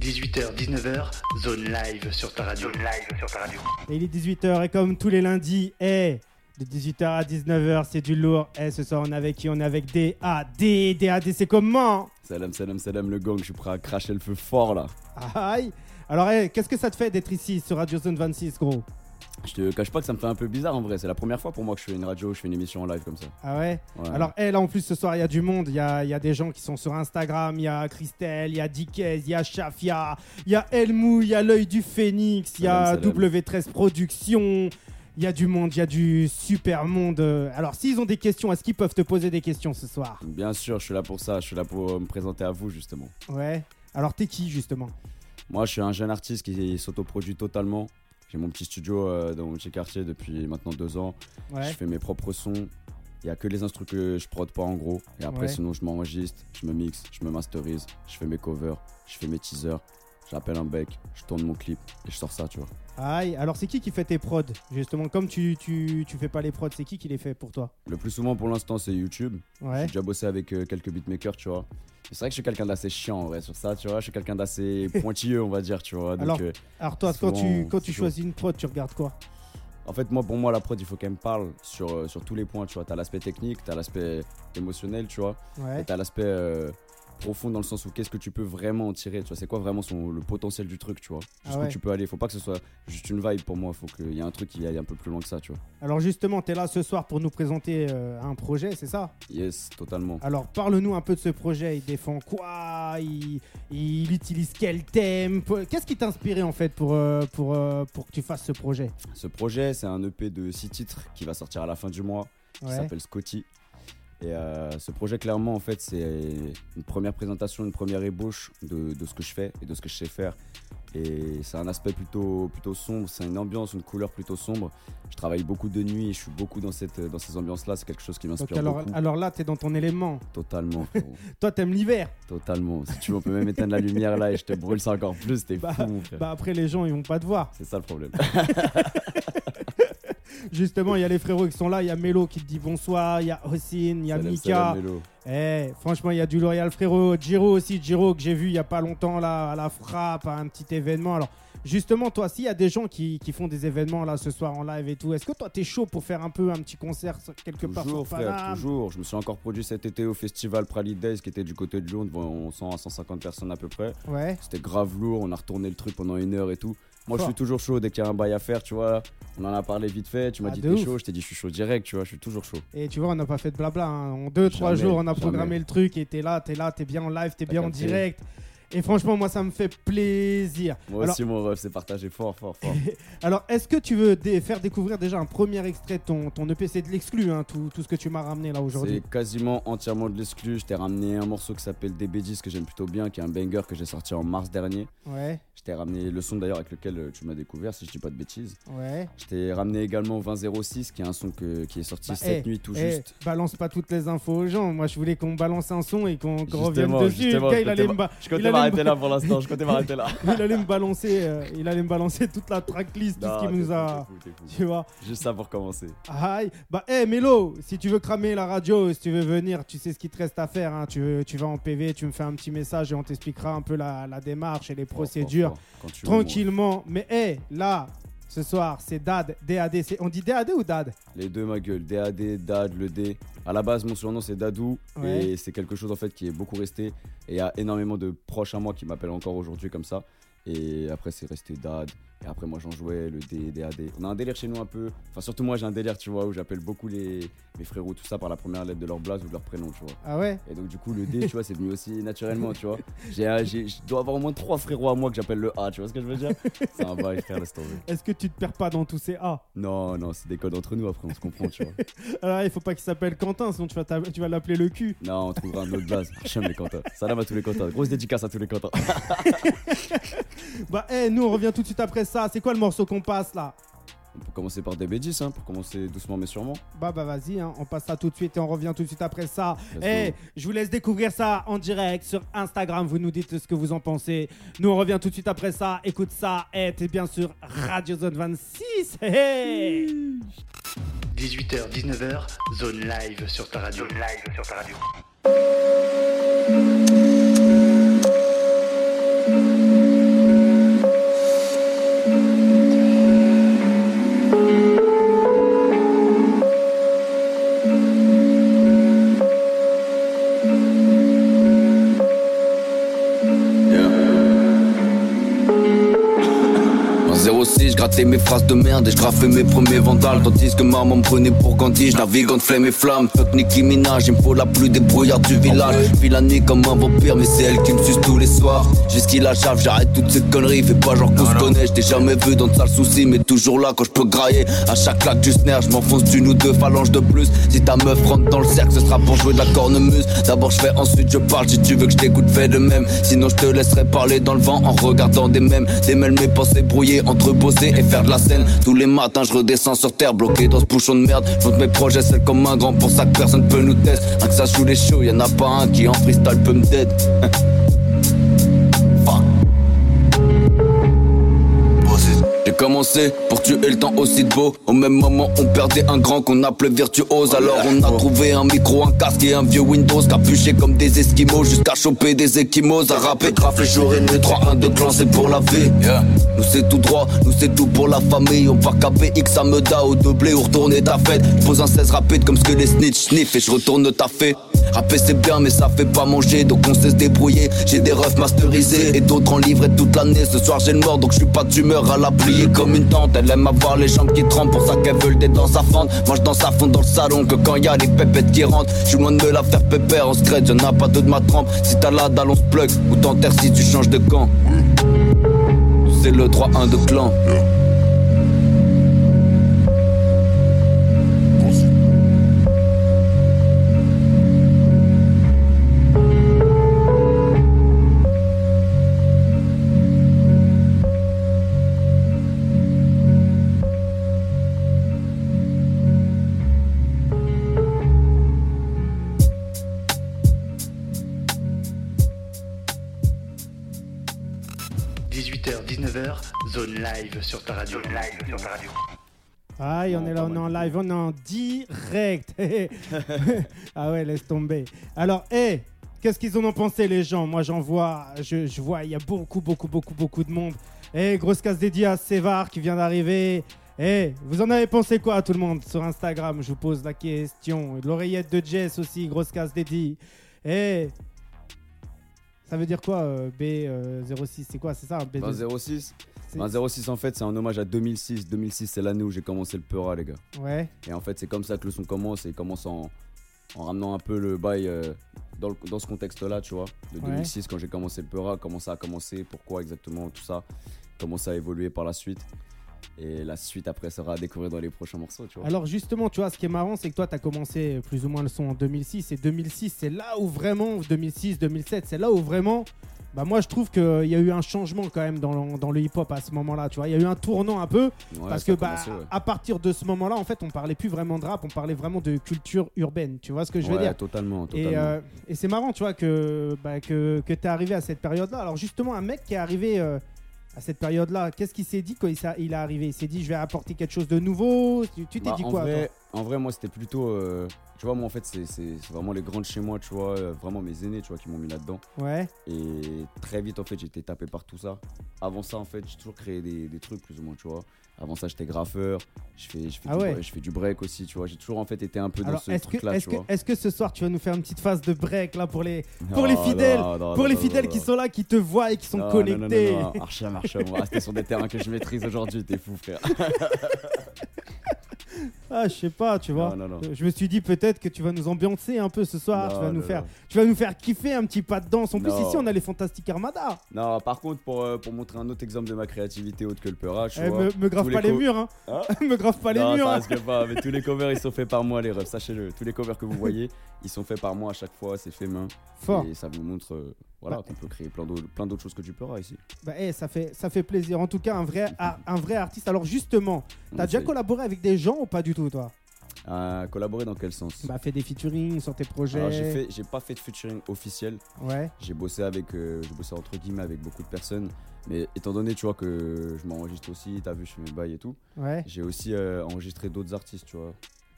18h, 19h, zone live sur ta radio. Zone live sur ta radio. Et il est 18h et comme tous les lundis, eh, de 18h à 19h, c'est du lourd. Eh, ce soir, on est avec qui? On est avec DAD. DAD, c'est comment? Salam, salam, salam, le gang, je suis prêt à cracher le feu fort là. Aïe Alors, eh, qu'est-ce que ça te fait d'être ici sur Radio Zone 26, gros? Je te cache pas que ça me fait un peu bizarre en vrai, c'est la première fois pour moi que je fais une radio, je fais une émission en live comme ça. Ah ouais, Ouais. Alors, eh, là, en plus, ce soir, il y a du monde. Il y a, y a des gens qui sont sur Instagram. Il y a Christelle, il y a Dikez, il y a Shafia, il y a Elmou, il y a l'œil du Phénix, il y a Salam, salam. W13 Productions. Il y a du monde, il y a du super monde. Alors, s'ils ont des questions, est-ce qu'ils peuvent te poser des questions ce soir Bien sûr, je suis là pour ça, je suis là pour euh, me présenter à vous justement. Ouais. Alors, t'es qui, justement Moi, je suis un jeune artiste qui s'autoproduit totalement. J'ai mon petit studio euh, dans mon petit quartier depuis maintenant deux ans. Ouais. Je fais mes propres sons. Il y a que les instrus que je prod pas en gros. Et après, Ouais. sinon, je m'enregistre, je me mixe, je me masterise, je fais mes covers, je fais mes teasers. J'appelle un bec, je tourne mon clip et je sors ça, tu vois. Aïe. Alors, c'est qui qui fait tes prods Justement, comme tu, tu, tu fais pas les prods, c'est qui qui les fait pour toi? Le plus souvent pour l'instant, c'est YouTube. Ouais. J'ai déjà bossé avec euh, quelques beatmakers, tu vois. C'est vrai que je suis quelqu'un d'assez chiant en vrai sur ça, tu vois. Je suis quelqu'un d'assez pointilleux, on va dire, tu vois. Donc, Alors, euh, Alors, toi, quand tu, quand tu chaud. choisis une prod, tu regardes quoi? En fait, moi, pour moi, la prod, il faut qu'elle me parle sur, euh, sur tous les points, tu vois. T'as l'aspect technique, t'as l'aspect émotionnel, tu vois. Ouais. Et t'as l'aspect euh, profond dans le sens où qu'est-ce que tu peux vraiment en tirer, tu vois. C'est quoi vraiment son, le potentiel du truc, tu vois. Ah Jusqu'où ouais. tu peux aller. Faut pas que ce soit juste une vibe pour moi. Faut qu'il y ait un truc qui aille un peu plus loin que ça, tu vois. Alors justement, tu es là ce soir pour nous présenter euh, un projet, c'est ça? Yes, totalement. Alors parle-nous un peu de ce projet. Il défend quoi? Il, il utilise quel thème? Qu'est-ce qui t'a inspiré en fait pour, euh, pour, euh, pour que tu fasses ce projet? Ce projet, c'est un EP de 6 titres qui va sortir à la fin du mois. qui Ouais. s'appelle Scotty. Et euh, ce projet, clairement, en fait, c'est une première présentation, une première ébauche de, de ce que je fais et de ce que je sais faire. Et c'est un aspect plutôt, plutôt sombre, c'est une ambiance, une couleur plutôt sombre. Je travaille beaucoup de nuit et je suis beaucoup dans, cette, dans ces ambiances-là. C'est quelque chose qui m'inspire alors, beaucoup. alors là, tu es dans ton élément. Totalement. Toi, t'aimes l'hiver. Totalement. Si tu veux, on peut même éteindre la lumière là et je te brûle ça encore plus. T'es Bah, fou, mon frère. Bah après, les gens, ils vont pas te voir. C'est ça le problème. Justement, il y a les frérots qui sont là. Il y a Mélo qui te dit bonsoir. Il y a Hossein, il y a Salam, Mika. salam. Eh, franchement, il y a du L'Oréal frérot. Giro aussi, Giro que j'ai vu il y a pas longtemps là à la frappe, à un petit événement. Alors, justement, toi, s'il y a des gens qui, qui font des événements là ce soir en live et tout, est-ce que toi t'es chaud pour faire un peu un petit concert quelque part Toujours, sur frère, Paname toujours. Je me suis encore produit cet été au festival Pralid Days qui était du côté de Lyon devant 100 à 150 personnes à peu près. Ouais. C'était grave lourd, on a retourné le truc pendant une heure et tout. Moi, je suis toujours chaud dès qu'il y a un bail à faire, tu vois. On en a parlé vite fait, tu m'as Ah, dit t'es chaud, je t'ai dit je suis chaud direct, tu vois, je suis toujours chaud. Et tu vois, on n'a pas fait de blabla. hein. En deux, trois Jamais, jours, on a programmé jamais. le truc et t'es là, t'es là, t'es bien en live, t'es T'as bien en direct. Et franchement, moi, ça me fait plaisir. Moi Alors- aussi, mon ref, c'est partagé fort, fort, fort. Alors, est-ce que tu veux dé- faire découvrir déjà un premier extrait de ton, ton EP C'est de l'exclu, hein, tout, tout ce que tu m'as ramené là aujourd'hui? c'est quasiment entièrement de l'exclu. Je t'ai ramené un morceau qui s'appelle DB10 que j'aime plutôt bien, qui est un banger que j'ai sorti en mars dernier. Ouais, Je t'ai ramené le son d'ailleurs avec lequel euh, tu m'as découvert, si je dis pas de bêtises. ouais. Je t'ai ramené également 2006, qui est un son que- qui est sorti Bah, cette eh, nuit tout Eh, juste. balance pas toutes les infos aux gens. Moi, je voulais qu'on balance un son et qu'on revienne dessus. justement, le gars, il allait, comptais me ba- Je il comptais allait m'arrêter là pour l'instant, je comptais m'arrêter là. il allait me balancer, euh, il allait me balancer toute la tracklist, tout ce qu'il nous a. fou, fou. Tu vois. Juste ça pour commencer. Aïe. Bah, hé, Mélo, si tu veux cramer la radio, si tu veux venir, tu sais ce qu'il te reste à faire. hein. Tu, veux- tu vas en PV, tu me fais un petit message et on t'expliquera un peu la, la démarche et les procédures. Quand tu veux, tranquillement. Mais hé, là, ce soir, c'est Dad, DAD. c'est- On dit DAD ou Dad? Les deux, ma gueule. DAD, Dad, le D. À la base, mon surnom, c'est Dadou. Ouais. Et c'est quelque chose, en fait, qui est beaucoup resté. Et il y a énormément de proches à moi qui m'appellent encore aujourd'hui comme ça. Et après, c'est resté Dad. Et après, moi, j'en jouais, le D, DAD. On a un délire chez nous un peu. Enfin, surtout moi, j'ai un délire, tu vois, où j'appelle beaucoup les... mes frérots, tout ça, par la première lettre de leur blase ou de leur prénom, tu vois. Ah ouais? Et donc, du coup, le D, tu vois, c'est venu aussi naturellement, tu vois. J'ai, euh, je dois avoir au moins trois frérots à moi que j'appelle le A, tu vois ce que je veux dire? C'est un bail, frère, laisse tomber. Est-ce que tu te perds pas dans tous ces A? Non, non, c'est des codes entre nous, après, on se comprend, tu vois. Alors, il faut pas qu'il s'appelle Quentin, sinon tu vas, tu vas l'appeler le cul. Non, on trouvera un autre blaze. J'aime les Quentins. Salam à tous les Quentins. Grosse dédicace à tous les Quentins. Bah, hé, nous, on revient tout de suite après ça. C'est quoi le morceau qu'on passe là? On peut commencer par DB10, hein, pour commencer doucement mais sûrement. Bah, bah, vas-y, hein, on passe ça tout de suite et on revient tout de suite après ça. Let's Eh, je vous laisse découvrir ça en direct sur Instagram. Vous nous dites ce que vous en pensez. Nous, on revient tout de suite après ça. Écoute ça. Et t'es bien sûr Radio Zone 26. Hey, hey. 18h, 19h, zone live sur ta radio. Zone live sur ta radio. 06, je grattais mes phrases de merde et je graffais mes premiers vandales. Tandis que maman me prenait pour Gandhi, je navigue entre flemme et flamme. Fuck Nicki Minaj, il me faut la plus débrouillarde du village. Vis la nuit comme un vampire, mais c'est elle qui me suce tous les soirs. Jusqu'il la chave, j'arrête toutes ces conneries. Fais pas genre qu'on se connaît, je t'ai jamais vu dans de sales soucis, mais toujours là quand je peux grailler. À chaque claque du snare, je m'enfonce d'une ou deux phalanges de plus. Si ta meuf rentre dans le cercle, ce sera pour jouer de la cornemuse. D'abord je fais, ensuite je parle. Si tu veux que je t'écoute, fais de même. Sinon je te laisserai parler dans le vent en regardant des mêmes. Démêle mes pensées brouillées entre bosser et faire de la scène. Tous les matins je redescends sur terre, bloqué dans ce bouchon de merde. Je mes projets, c'est comme un grand pour ça que personne peut nous tester. Un que ça joue les shows, y en a pas un qui en freestyle peut me dead. commencé pour tuer le temps aussi de beau. Au même moment, on perdait un grand qu'on appelait virtuose. Alors on a trouvé un micro, un casque et un vieux Windows. Capuché comme des esquimaux jusqu'à choper des équimaux. À rapper, grave les jours et nuits. 3, 1, 2, clan, c'est pour la vie. Nous c'est tout droit, nous c'est tout pour la famille. On part KPX à Meda au doublé ou retourner ta fête. J'pose un 16 rapide comme ce que les snitch sniff et je retourne ta fête. Rapper c'est bien mais ça fait pas manger donc on sait se débrouiller. J'ai des refs masterisés et d'autres en livret toute l'année. Ce soir j'ai le mort donc je suis pas d'humeur à la plier comme une tante Elle aime avoir les jambes qui tremblent pour ça qu'elle veut le dans sa fente. Moi je danse à fond dans le salon que quand y a les pépettes qui rentrent. Je suis loin de me la faire pépère en secret y'en a pas deux de ma trempe. Si t'as la dalle on se plug ou t'enterres si tu changes de camp. C'est le 3-1 de clan – 18h, sur ta radio. live sur ta radio. Aïe, on est là, on est en live, on est en direct. ah ouais, laisse tomber. Alors, hé, qu'est-ce qu'ils en ont pensé les gens? Moi, j'en vois, je, je vois, il y a beaucoup, beaucoup, beaucoup, beaucoup de monde. Hé, grosse casse dédiée à Sévar qui vient d'arriver. Hé, vous en avez pensé quoi tout le monde sur Instagram? Je vous pose la question. L'oreillette de Jess aussi, grosse casse dédiée. Hé, ça veut dire quoi euh, B06 C'est quoi C'est ça B2 Ben, 06 C'est- Ben, 06 en fait c'est un hommage à 2006. 2006 c'est l'année où j'ai commencé le Peura les gars. Ouais. Et en fait c'est comme ça que le son commence et il commence en, en ramenant un peu le bail euh, dans, le- dans ce contexte là tu vois. De Ouais. 2006 quand j'ai commencé le Peura, comment ça a commencé, pourquoi exactement tout ça, comment ça a évolué par la suite. Et la suite après sera à découvrir dans les prochains morceaux tu vois. Alors justement, tu vois, ce qui est marrant, c'est que toi, tu as commencé plus ou moins le son en 2006. Et 2006, c'est là où vraiment, 2006, 2007, c'est là où vraiment, bah moi, je trouve qu'il y a eu un changement quand même dans, le- dans le hip-hop à ce moment-là. Tu vois, il y a eu un tournant un peu. Ouais, parce que bah, commencé, ouais. à partir de ce moment-là, en fait, on parlait plus vraiment de rap, on parlait vraiment de culture urbaine. Tu vois ce que je veux Ouais, dire? totalement, totalement. Et, euh, et c'est marrant, tu vois, que, bah, que, que tu es arrivé à cette période-là. Alors, justement, un mec qui est arrivé euh, à cette période-là, qu'est-ce qu'il s'est dit quand il, est arrivé? Il s'est dit, je vais apporter quelque chose de nouveau? Tu t'es Bah, dit quoi vrai, en vrai, moi, c'était plutôt. euh, tu vois, moi, en fait, c'est vraiment les grands de chez moi, tu vois, euh, vraiment mes aînés, tu vois, qui m'ont mis là-dedans. Ouais. Et très vite, en fait, j'ai été tapé par tout ça. Avant ça, en fait, j'ai toujours créé des, des trucs, plus ou moins, tu vois. Avant ça, j'étais graffeur, je fais, je, fais Ah du, ouais. break- je fais du break aussi, tu vois. J'ai toujours, en fait, été un peu dans ce est-ce que, truc-là, est-ce tu que, vois. est-ce que ce soir tu vas nous faire une petite phase de break là pour les, pour les fidèles, non, non, pour non, les fidèles qui sont là, qui te voient et qui sont connectés non, non, Archam, Archam, on va rester sur des terrains que je maîtrise aujourd'hui, t'es fou, frère. Ah, je sais pas, tu vois. Non, non, non. Je me suis dit peut-être que tu vas nous ambiancer un peu ce soir, Non, tu vas nous non, faire, non. tu vas nous faire kiffer un petit pas de danse. En plus Non. ici on a les Fantastic Armada. Non, par contre, pour, euh, pour montrer un autre exemple de ma créativité autre que le peura, tu Eh, me, me grave pas les murs, hein. Hein me grave pas les non, murs. ça hein. pas, mais tous les covers ils sont faits par moi, les refs, sachez-le. Tous les covers que vous voyez, ils sont faits par moi à chaque fois, c'est fait main. Fort. Et ça vous montre euh, voilà, Bah. qu'on peut créer plein d'autres, plein d'autres choses que du Peura ici. Bah, eh, ça fait, ça fait plaisir. En tout cas, un vrai, ar- un vrai artiste. Alors justement, t'as On déjà collaboré avec des gens ou pas du tout, toi Euh, collaborer dans quel sens Bah, fait des featuring sur tes projets. Alors, j'ai, fait, j'ai pas fait de featuring officiel, Ouais. j'ai bossé avec, euh, j'ai bossé entre guillemets avec beaucoup de personnes. Mais étant donné, tu vois, que je m'enregistre aussi, t'as vu, je fais mes bails et tout, Ouais. j'ai aussi euh, enregistré d'autres artistes, tu vois,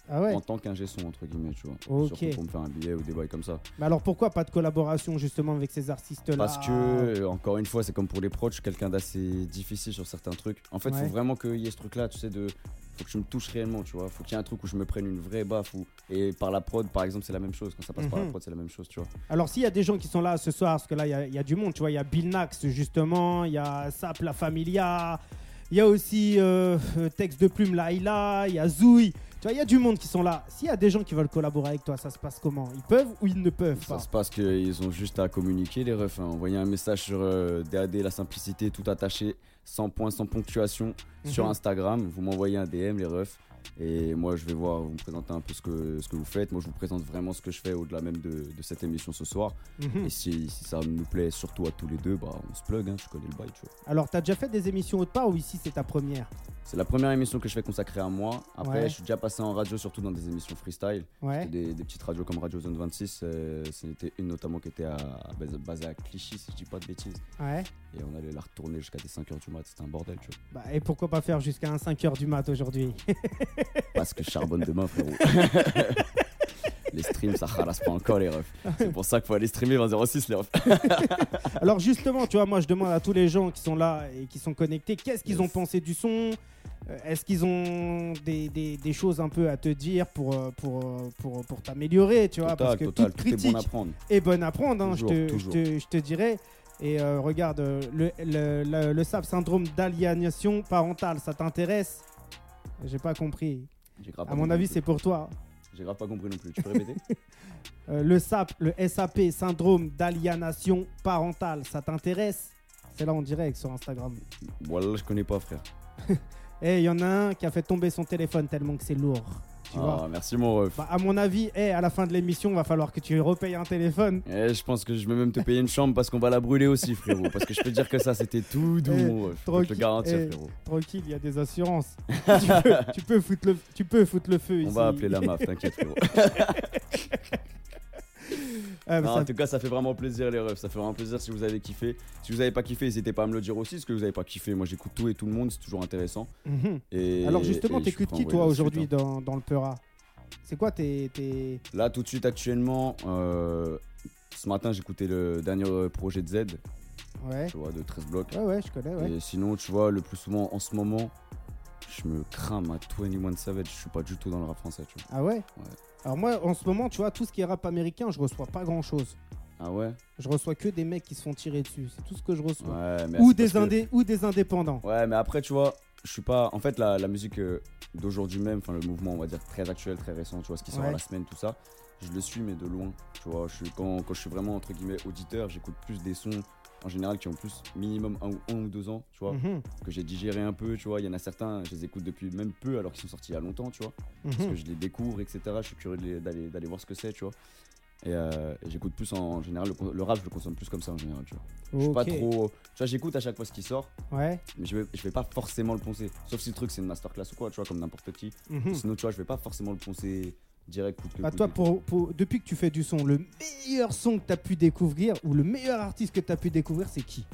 Ah ouais. en tant qu'ingé son, entre guillemets, tu vois. Ok. Surtout pour me faire un billet ou des bails comme ça. Mais alors pourquoi pas de collaboration justement avec ces artistes-là Parce que, euh, encore une fois, c'est comme pour les proches, je suis quelqu'un d'assez difficile sur certains trucs. En fait, il Ouais. faut vraiment qu'il y ait ce truc-là, tu sais, de. Faut que je me touche réellement, tu vois. Faut qu'il y ait un truc où je me prenne une vraie baffe. Et par la prod, par exemple, c'est la même chose. Quand ça passe par la Mhm. prod, c'est la même chose, tu vois. Alors s'il y a des gens qui sont là ce soir, parce que là il y a- il y, a du monde, tu vois, il y a Bill Nax justement, il y a Sap La Familia, Il y a aussi euh, Texte de Plume Laila, il y a Zouy. Tu vois, il y a du monde qui sont là. S'il y a des gens qui veulent collaborer avec toi, ça se passe comment? Ils peuvent ou ils ne peuvent Ça pas se passe qu'ils ont juste à communiquer, les refs. hein. Envoyer un message sur euh, DAD, la simplicité, tout attaché, sans point, sans ponctuation, sur Mhm. Instagram. Vous m'envoyez un DM, les refs. Et moi, je vais voir, vous me présenter un peu ce que, ce que vous faites. Moi, je vous présente vraiment ce que je fais au-delà même de, de cette émission ce soir. Mhm. Et si, si ça nous plaît, surtout à tous les deux, bah, on se plug, hein, tu connais le bail, tu vois. Alors, t'as déjà fait des émissions autre part ou ici c'est ta première? C'est la première émission que je fais consacrée à moi. Après, Ouais. je suis déjà passé en radio, surtout dans des émissions freestyle. Ouais. Des, des petites radios comme Radio Zone 26. euh, C'était une notamment qui était à, basée à Clichy, si je dis pas de bêtises. Ouais. Et on allait la retourner jusqu'à des 5h du mat. C'était un bordel, tu vois. Bah, et pourquoi pas faire jusqu'à un 5h du mat aujourd'hui? Parce que je charbonne demain, frérot. les streams, ça ralasse pas encore, les refs. C'est pour ça qu'il faut aller streamer 2006, les refs. Alors justement, tu vois, moi je demande à tous les gens qui sont là et qui sont connectés, qu'est-ce qu'ils Yes. ont pensé du son? Euh, Est-ce qu'ils ont des, des- des choses un peu à te dire pour, euh, pour, euh, pour, pour t'améliorer, tu vois? Parce Total, que total. toute Tout est critique bon à bonne à prendre, hein, je, Toujours, te, je, te, je te dirais. Et euh, regarde, le, le, le, le SAP, syndrome d'aliénation parentale, ça t'intéresse? J'ai pas compris. À mon avis, c'est pour toi. J'ai grave pas compris non plus. Tu peux répéter Euh, le SAP, le SAP, syndrome d'aliénation parentale, ça t'intéresse? C'est là en direct sur Instagram. Voilà, je connais pas, frère. Et il y en a un qui a fait tomber son téléphone tellement que c'est lourd. Tu vois Ah, merci, mon ref. bah, À mon avis, à la fin de l'émission, va falloir que tu repayes un téléphone. Eh, je pense que je vais même te payer une chambre parce qu'on va la brûler aussi, frérot. Parce que je peux te dire que ça, c'était tout doux, Eh, mon ref. Je te garantir, eh, frérot. Tranquille, il y a des assurances. tu, peux, tu peux foutre le, tu peux foutre le feu On ici. va appeler la MAF, t'inquiète, frérot. Ah, mais Non, ça- En tout cas, ça fait vraiment plaisir, les refs. Ça fait vraiment plaisir si vous avez kiffé. Si vous avez pas kiffé, n'hésitez pas à me le dire aussi. Ce que vous avez pas kiffé, moi j'écoute tout et tout le monde, c'est toujours intéressant. Mhm. Et, Alors justement, t'écoutes qui toi aujourd'hui hein. dans, dans le Peura C'est quoi tes... tes... Là, tout de suite, actuellement, euh, ce matin, j'écoutais le dernier euh, projet de Z, Ouais. tu vois, de 13 blocs. ouais, ouais, je connais, ouais. Et sinon, tu vois, le plus souvent en ce moment, je me crame à 21 Savage. Je suis pas du tout dans le rap français, tu vois. Ah ouais Alors moi, en ce moment, tu vois, tout ce qui est rap américain, je reçois pas grand-chose. Ah ouais? Je reçois que des mecs qui se font tirer dessus. C'est tout ce que je reçois. Ouais, mais ou, des que- indé- ou des indépendants. Ouais, mais après, tu vois, je suis pas. En fait, la, la musique euh, d'aujourd'hui même, enfin, le mouvement, on va dire, très actuel, très récent, tu vois, ce qui sort Ouais. la semaine, tout ça, je le suis, mais de loin. Tu vois, je suis, quand, quand je suis vraiment, entre guillemets, auditeur, j'écoute plus des sons, en général, qui ont plus minimum un, ou- un ou deux ans, tu vois, Mhm, que j'ai digéré un peu, tu vois. Il y en a certains, je les écoute depuis même peu, alors qu'ils sont sortis il y a longtemps, tu vois, parce mhm. que je les découvre, etc. Je suis curieux d'aller voir ce que c'est, tu vois. Et, euh, et j'écoute plus en, général, le, rap, je le consomme plus comme ça en général, tu vois. Je suis pas trop. Tu vois, j'écoute à chaque fois ce qui sort, Ouais. mais je vais, je vais pas forcément le poncer. Sauf si le truc c'est une masterclass ou quoi, tu vois, comme n'importe qui. mhm. Sinon, tu vois, je vais pas forcément le poncer direct coup de que Bah, coup toi, pour, pour- depuis que tu fais du son, le meilleur son que tu as pu découvrir ou le meilleur artiste que tu as pu découvrir, c'est qui?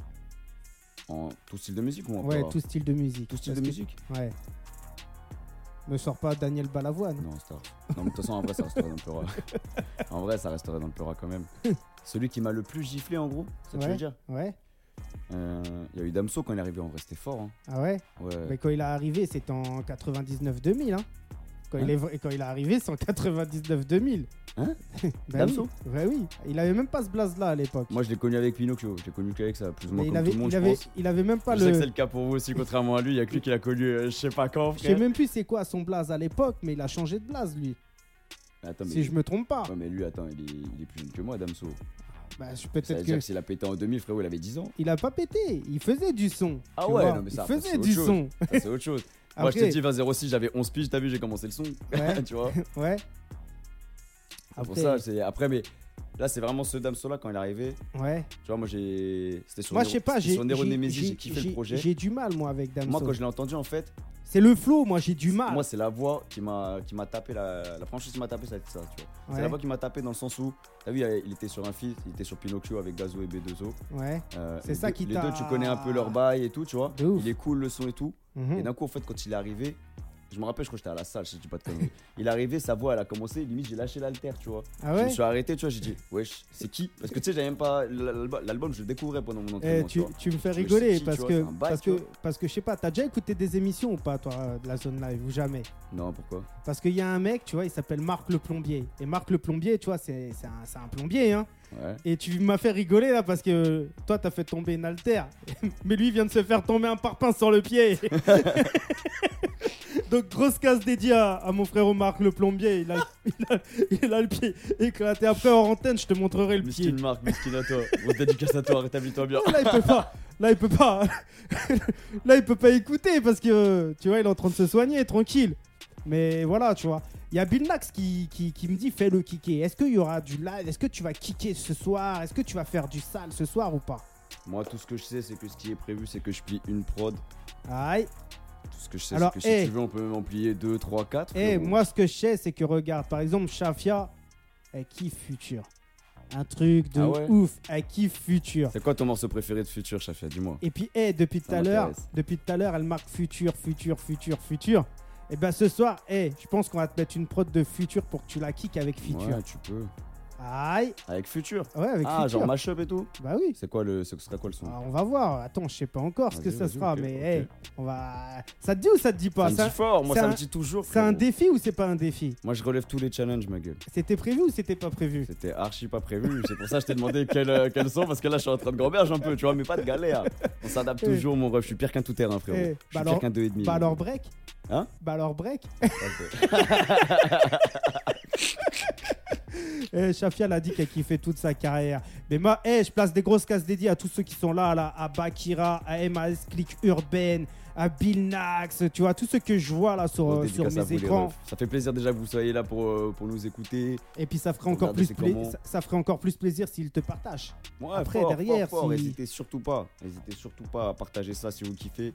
En tout style de musique ou en Ouais, tout style de musique. Tout style de que- musique? Ouais. Me sors pas Daniel Balavoine. Non, star. Non, mais de toute façon, en vrai, ça resterait dans le pleura. en vrai, ça resterait dans le pleura quand même. Celui qui m'a le plus giflé, en gros, c'est ça que tu Ouais. veux dire? Ouais. Euh, Il y a eu Damso quand il est arrivé, en vrai, c'était fort. Hein. Ah ouais? Ouais. Mais quand il est arrivé, c'était en 99-2000. Hein. Quand, il est, quand il est arrivé, c'est en 99-2000. Hein Damso oui. Ouais, oui. Il avait même pas ce blaze là à l'époque. Moi, je l'ai connu avec Pinocchio. J'ai connu qu'avec ça, plus ou moins comme il avait, tout le monde, il, je avait, pense. il avait même pas je sais le. que c'est le cas pour vous aussi, contrairement à lui. Il y a que lui qui l'a connu, euh, je sais pas quand, Je sais frère. même plus c'est quoi son blaze à l'époque, mais il a changé de blaze lui. Attends, mais... Si je me trompe pas. Ouais, mais lui, attends, il est, il est plus jeune que moi, Damso. Bah, je- peut-être que. s'il a pété en 2000, frérot, il avait 10 ans. Il a pas pété, il faisait du son. Ah ouais, vois. non, mais ça, il faisait du autre son. C'est autre chose. Moi, je Après, t'ai dit, 20 06, j'avais 11 piges, t'as vu, j'ai commencé le son. Ouais. tu vois Ouais. C'est pour Après- ça, c'est après, mais là, c'est vraiment ce Damso-là quand il est arrivé. Ouais. Tu vois, moi, j'ai. C'était sur Moi, je sais pas, j'ai sur Nero j'ai- Nemesis, j'ai- j'ai kiffé le projet. J'ai du mal, moi, avec Damso. Moi, quand je l'ai entendu, en fait, C'est le flow, moi, j'ai du mal. moi, c'est la voix qui m'a qui m'a tapé, la, la franchise qui m'a tapé, ça a été ça, tu vois. C'est Ouais. la voix qui m'a tapé dans le sens où, t'as vu, il était sur un feat, il était sur Pinocchio avec Gazo et B2O. Ouais. Euh, C'est les ça deux- qui Les t'a- deux, tu connais un peu leur bail et tout, tu vois. De ouf. Il est cool le son et tout. Mhm. Et d'un coup, en fait, quand il est arrivé, Je me rappelle, je crois que j'étais à la salle, je dis pas de conneries. Il est arrivé, sa voix, elle a commencé, limite, j'ai lâché l'alter, tu vois. Ah Je ouais me suis arrêté, tu vois, j'ai dit, wesh, c'est qui? Parce que tu sais, j'avais même pas. l'album- je le découvrais pendant mon Eh, entraînement. tu tu, vois. tu me fais Je rigoler parce vois, que, parce que, vois. parce que je sais pas, t'as déjà écouté des émissions ou pas, toi, de la zone live ou jamais? Non, pourquoi? Parce qu'il y a un mec, tu vois, il s'appelle Marc le plombier. Et Marc le plombier, tu vois, c'est un, c'est un plombier, hein. Ouais. Et tu m'as fait rigoler là parce que toi, t'as fait tomber une altère. Mais lui vient de se faire tomber un parpaing sur le pied. Donc, grosse casse dédiée à, à mon frère Marc le plombier. Il a, il, a, il a le pied éclaté. Après, en antenne, je te montrerai le pied. Miskin Marc, miskin à toi. Grosse dédicace à toi, rétablis-toi bien. Là, il peut pas. Là, il peut pas. Là, il peut pas écouter parce que tu vois, il est en train de se soigner, tranquille. Mais voilà, tu vois. Il y a Bill Nax qui, qui, qui me dit fais-le kicker. Est-ce qu'il y aura du live? Est-ce que tu vas kicker ce soir? Est-ce que tu vas faire du sale ce soir ou pas? Moi, tout ce que je sais, c'est que ce qui est prévu, c'est que je plie une prod. Aïe. Tout ce que je sais, c'est que si tu veux, on peut même en plier 2, 3, 4. Et moi, ce que je sais, c'est que regarde, par exemple, Shafia, elle kiffe Future. Un truc de Ah ouais? ouf. Elle kiffe Future. C'est quoi ton morceau préféré de Future, Chafia Dis-moi. Et puis, eh, depuis tout à l'heure, m'intéresse. depuis tout à l'heure, elle marque futur, futur, futur, futur. Et ben ce soir, eh, je pense qu'on va te mettre une prod de futur pour que tu la kicks avec futur. Ouais, tu peux. Aïe. Avec Future Ouais, avec Ah, futur. genre mashup et tout Bah oui. C'est quoi le. Ce sera quoi le son? Ah, on va voir. Attends, je sais pas encore ce que ça sera, ok, mais ok. eh, on va. Ça te dit ou ça te dit pas? Ça me dit fort, moi ça un- me dit toujours. C'est un défi ou c'est pas un défi? Moi je relève tous les challenges, ma gueule. C'était prévu ou c'était pas prévu? C'était archi pas prévu. C'est pour ça que je t'ai demandé quel, euh, quel son, parce que là je suis en train de gamberge un peu, tu vois, mais pas de galère. On s'adapte Eh. toujours, mon ref. Je suis pire qu'un tout-terrain, frérot. Eh, je bah suis alors- pire qu'un 2,5. Bah mon alors gars. break Hein? Bah alors break. Eh, Shafia l'a dit qu'elle kiffait toute sa carrière. Mais moi, eh, je place des grosses cases dédiées à tous ceux qui sont là, à Bakira, à MAS Click Urbaine, à Bill Nax, tu vois, tous ceux que je vois là sur, Grosse euh, sur mes écrans. Ça fait plaisir déjà que vous soyez là pour, euh, pour nous écouter. Et puis ça ferait encore plus ça, ça ferait encore plus plaisir s'ils te partagent. Ouais, Après, fort, derrière, fort, fort. si- Hésitez surtout pas. Hésitez surtout pas à partager ça si vous kiffez.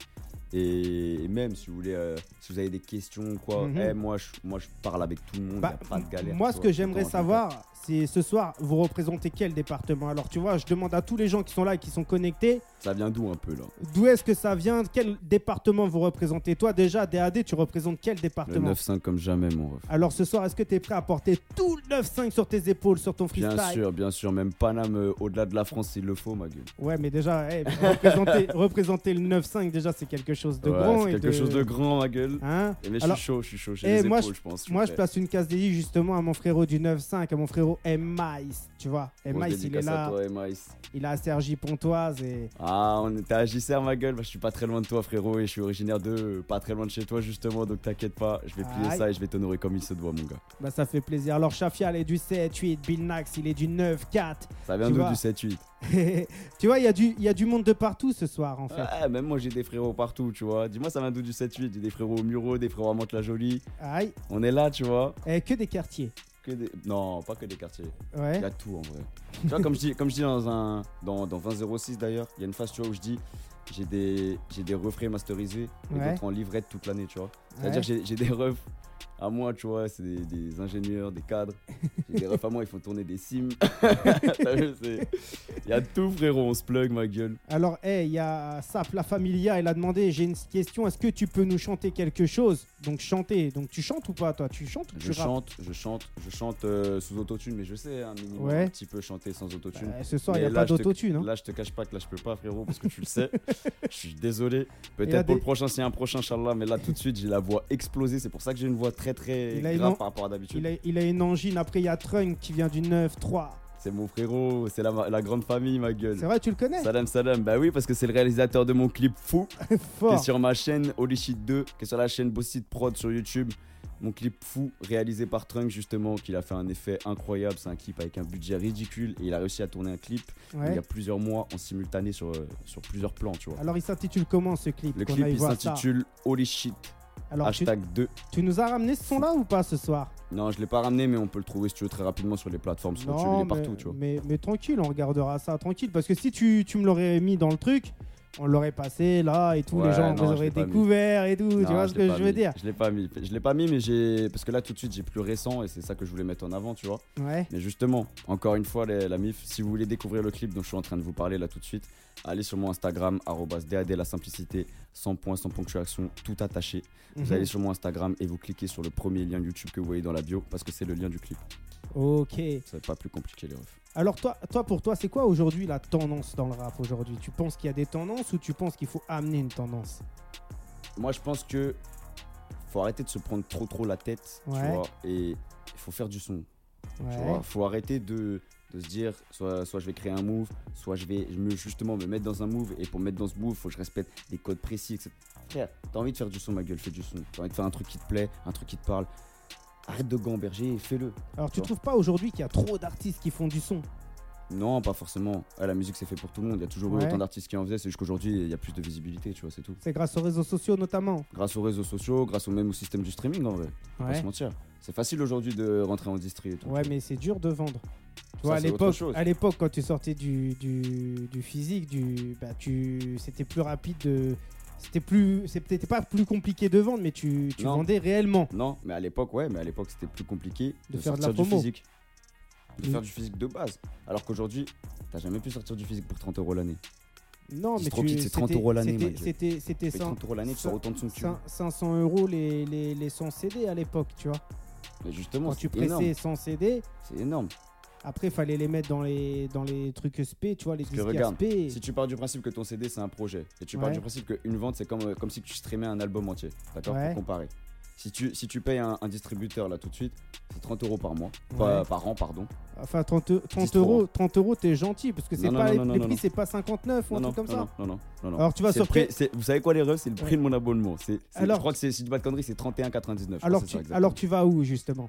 Et, et même si vous voulez, euh, si vous avez des questions ou quoi, Mhm. eh, moi, je, moi je parle avec tout le monde. Bah, y a pas de galère. moi, ce que tout j'aimerais savoir, c'est ce soir, vous représentez quel département? Alors, tu vois, je demande à tous les gens qui sont là et qui sont connectés. Ça vient d'où un peu là? D'où est-ce que ça vient? Quel département vous représentez Toi, déjà, DAD, tu représentes quel Le département 9-5 comme jamais, mon ref. Alors, ce soir, est-ce que tu es prêt à porter tout le 9-5 sur tes épaules, sur ton freestyle Bien sûr, bien sûr. Même Paname euh, au-delà de la France s'il le faut, ma gueule. Ouais, mais déjà, eh, représenter, représenter le 9-5, déjà, c'est quelque chose de Ouais, grand. c'est et quelque chose de grand, ma gueule. Hein Et mais je suis chaud, je suis chaud. J'ai Eh, les moi, épaules, je pense. Moi, je place une case dédiée justement à mon frérot du 9-5, à mon frérot M-Mice, tu vois. M-Mice, il est là, toi, il a à Sergi Pontoise et Ah, on était à JCR, ma gueule. Bah, je suis pas très loin de toi, frérot. Et je suis originaire de euh, pas très loin de chez toi, justement. Donc t'inquiète pas, je vais plier Aïe. ça et je vais t'honorer comme il se doit, mon gars. bah, ça fait plaisir. Alors, Shafia, il est du 7-8, Bill Nax, il est du 9-4. Ça vient d'où du 7-8 tu vois, il y, a du- y a du monde de partout ce soir, en fait. Ouais, même moi j'ai des frérots partout, tu vois. Dis-moi, ça vient d'où du 7-8 J'ai des frérots au Muro, des frérots à Mantes-la-Jolie. Aïe, On est là, tu vois. Eh, que des quartiers. Que des... Non, pas que des quartiers. Ouais. Il y a tout en vrai. tu vois, comme je dis, comme je dis dans, un, dans, dans 2006 d'ailleurs, il y a une phase tu vois, où je dis j'ai des, j'ai des refrains masterisés et Ouais. d'autres en livrette toute l'année, tu vois. C'est-à-dire Ouais. que j'ai, j'ai des refs à moi, tu vois, c'est des, des ingénieurs, des cadres. J'ai des refs à moi, ils font tourner des sims. C'est- Il y a tout, frérot, on se plug, ma gueule. Alors, il y a Sap, la familia, il a demandé, j'ai une question, est-ce que tu peux nous chanter quelque chose? Donc, chanter. Donc, tu chantes ou pas, toi? Tu chantes ou Je tu rappes? chante, je chante, je chante euh, sous autotune, mais je sais un minimum Ouais. un petit peu chanter sans autotune. Bah, Ce soir, il n'y a là, pas je d'autotune. hein. Là, je te cache pas que là, je peux pas, frérot, parce que tu le sais. je suis désolé. Peut-être pour des- le prochain, s'il y a un prochain, Inch'Allah, mais là, tout de suite, j'ai la voix explosée. C'est pour ça que j'ai une voix très, très Il a une grave en- par rapport à d'habitude. Il a, il a une angine. Après, il y a Trunk qui vient du 9-3. C'est mon frérot, c'est la, la grande famille, ma gueule. C'est vrai, tu le connais Salam, salam. Bah oui, parce que c'est le réalisateur de mon clip fou, qui est Fort. sur ma chaîne Holy Shit 2, qui est sur la chaîne Bossit Prod sur YouTube. Mon clip fou, réalisé par Trunk, justement, qui a fait un effet incroyable. C'est un clip avec un budget ridicule et il a réussi à tourner un clip il y a plusieurs mois en simultané sur, euh, sur plusieurs plans, tu vois. Alors, il s'intitule comment ce clip? Le clip il s'intitule Holy Shit, Alors, tu, hashtag 2. tu nous as ramené ce son-là ou pas ce soir Non, je l'ai pas ramené, mais on peut le trouver si tu veux très rapidement sur les plateformes, sur YouTube, il est mais, partout, tu vois. mais, mais tranquille, on regardera ça tranquille. Parce que si tu, tu me l'aurais mis dans le truc, on l'aurait passé là et tout, les gens non, auraient mis. découvert et tout, tu Non, vois ce que je veux dire Je l'ai pas mis. Je l'ai pas mis, mais j'ai. Parce que là, tout de suite, j'ai plus récent et c'est ça que je voulais mettre en avant, tu vois. Ouais. Mais justement, encore une fois, les- la MIF, si vous voulez découvrir le clip dont je suis en train de vous parler là tout de suite, allez sur mon Instagram, arrobas DAD la simplicité, sans point, sans ponctuation, tout attaché. Vous Mhm. allez sur mon Instagram et vous cliquez sur le premier lien YouTube que vous voyez dans la bio parce que c'est le lien du clip. Ok. C'est pas plus compliqué les refs. Alors toi, toi pour toi, c'est quoi aujourd'hui la tendance dans le rap aujourd'hui? Tu penses qu'il y a des tendances ou tu penses qu'il faut amener une tendance? Moi, je pense que faut arrêter de se prendre trop trop la tête, Ouais. tu vois, et il faut faire du son. Tu Ouais. vois, faut arrêter de, de se dire soit, soit je vais créer un move, soit je vais me, justement me mettre dans un move et pour me mettre dans ce move, faut que je respecte des codes précis, etc. Frère, t'as envie de faire du son, ma gueule, fais du son. T'as envie de faire un truc qui te plaît, un truc qui te parle. Arrête de gamberger et fais-le. Alors tu vois. trouves pas aujourd'hui qu'il y a trop d'artistes qui font du son? Non, pas forcément. Ah, la musique c'est fait pour tout le monde. Il y a toujours Ouais. eu autant d'artistes qui en faisaient, c'est juste qu'aujourd'hui il y a plus de visibilité, tu vois, c'est tout. C'est grâce aux réseaux sociaux notamment. Grâce aux réseaux sociaux, grâce au même système du streaming en vrai. Faut pas se mentir. C'est facile aujourd'hui de rentrer en distri et tout. Ouais, mais c'est dur de vendre. Tu vois, à l'époque, chose. à l'époque, quand tu sortais du, du, du physique, du, bah, tu, c'était plus rapide de, c'était plus, c'était pas plus compliqué de vendre, mais tu, vendais réellement. Non, mais à l'époque, ouais, mais à l'époque, c'était plus compliqué De de, faire de la du promo. physique. De Mm. faire du physique de base. Alors qu'aujourd'hui, t'as jamais pu sortir du physique pour 30 euros l'année. Non, mais tu, c'est 30 c'était- euros l'année, c'était-. C'était, c'était Paye cin- 30 euros l'année, tu sors autant de sons que tu veux. cin- 500 euros les, les, les 100 CD à l'époque, tu vois. Mais justement, Quand tu c'est énorme. pressais 100 CD, C'est énorme. après, il fallait les mettre dans les, dans les trucs SP, tu vois, les Parce que disques regarde, SP. Si tu pars du principe que ton CD c'est un projet, et tu pars du principe qu'une vente c'est comme, euh, comme si tu streamais un album entier, d'accord Ouais. Pour comparer. Si tu, si tu payes un, un distributeur là tout de suite, c'est 30 euros par mois. Ouais. par an, pardon. Enfin, 30, eu- 30 trop. euros, 30 euros, t'es gentil, parce que c'est pas, non, les, non, les non, prix, c'est pas 59 ou un truc comme ça. non, non, non, non. Alors, tu vas sur prix- Vous savez quoi les refs C'est le prix Ouais. de mon abonnement. C'est, Alors- je crois que c'est, si dis pas de conneries, c'est 31,99. je Alors tu, ça, alors tu vas où, justement?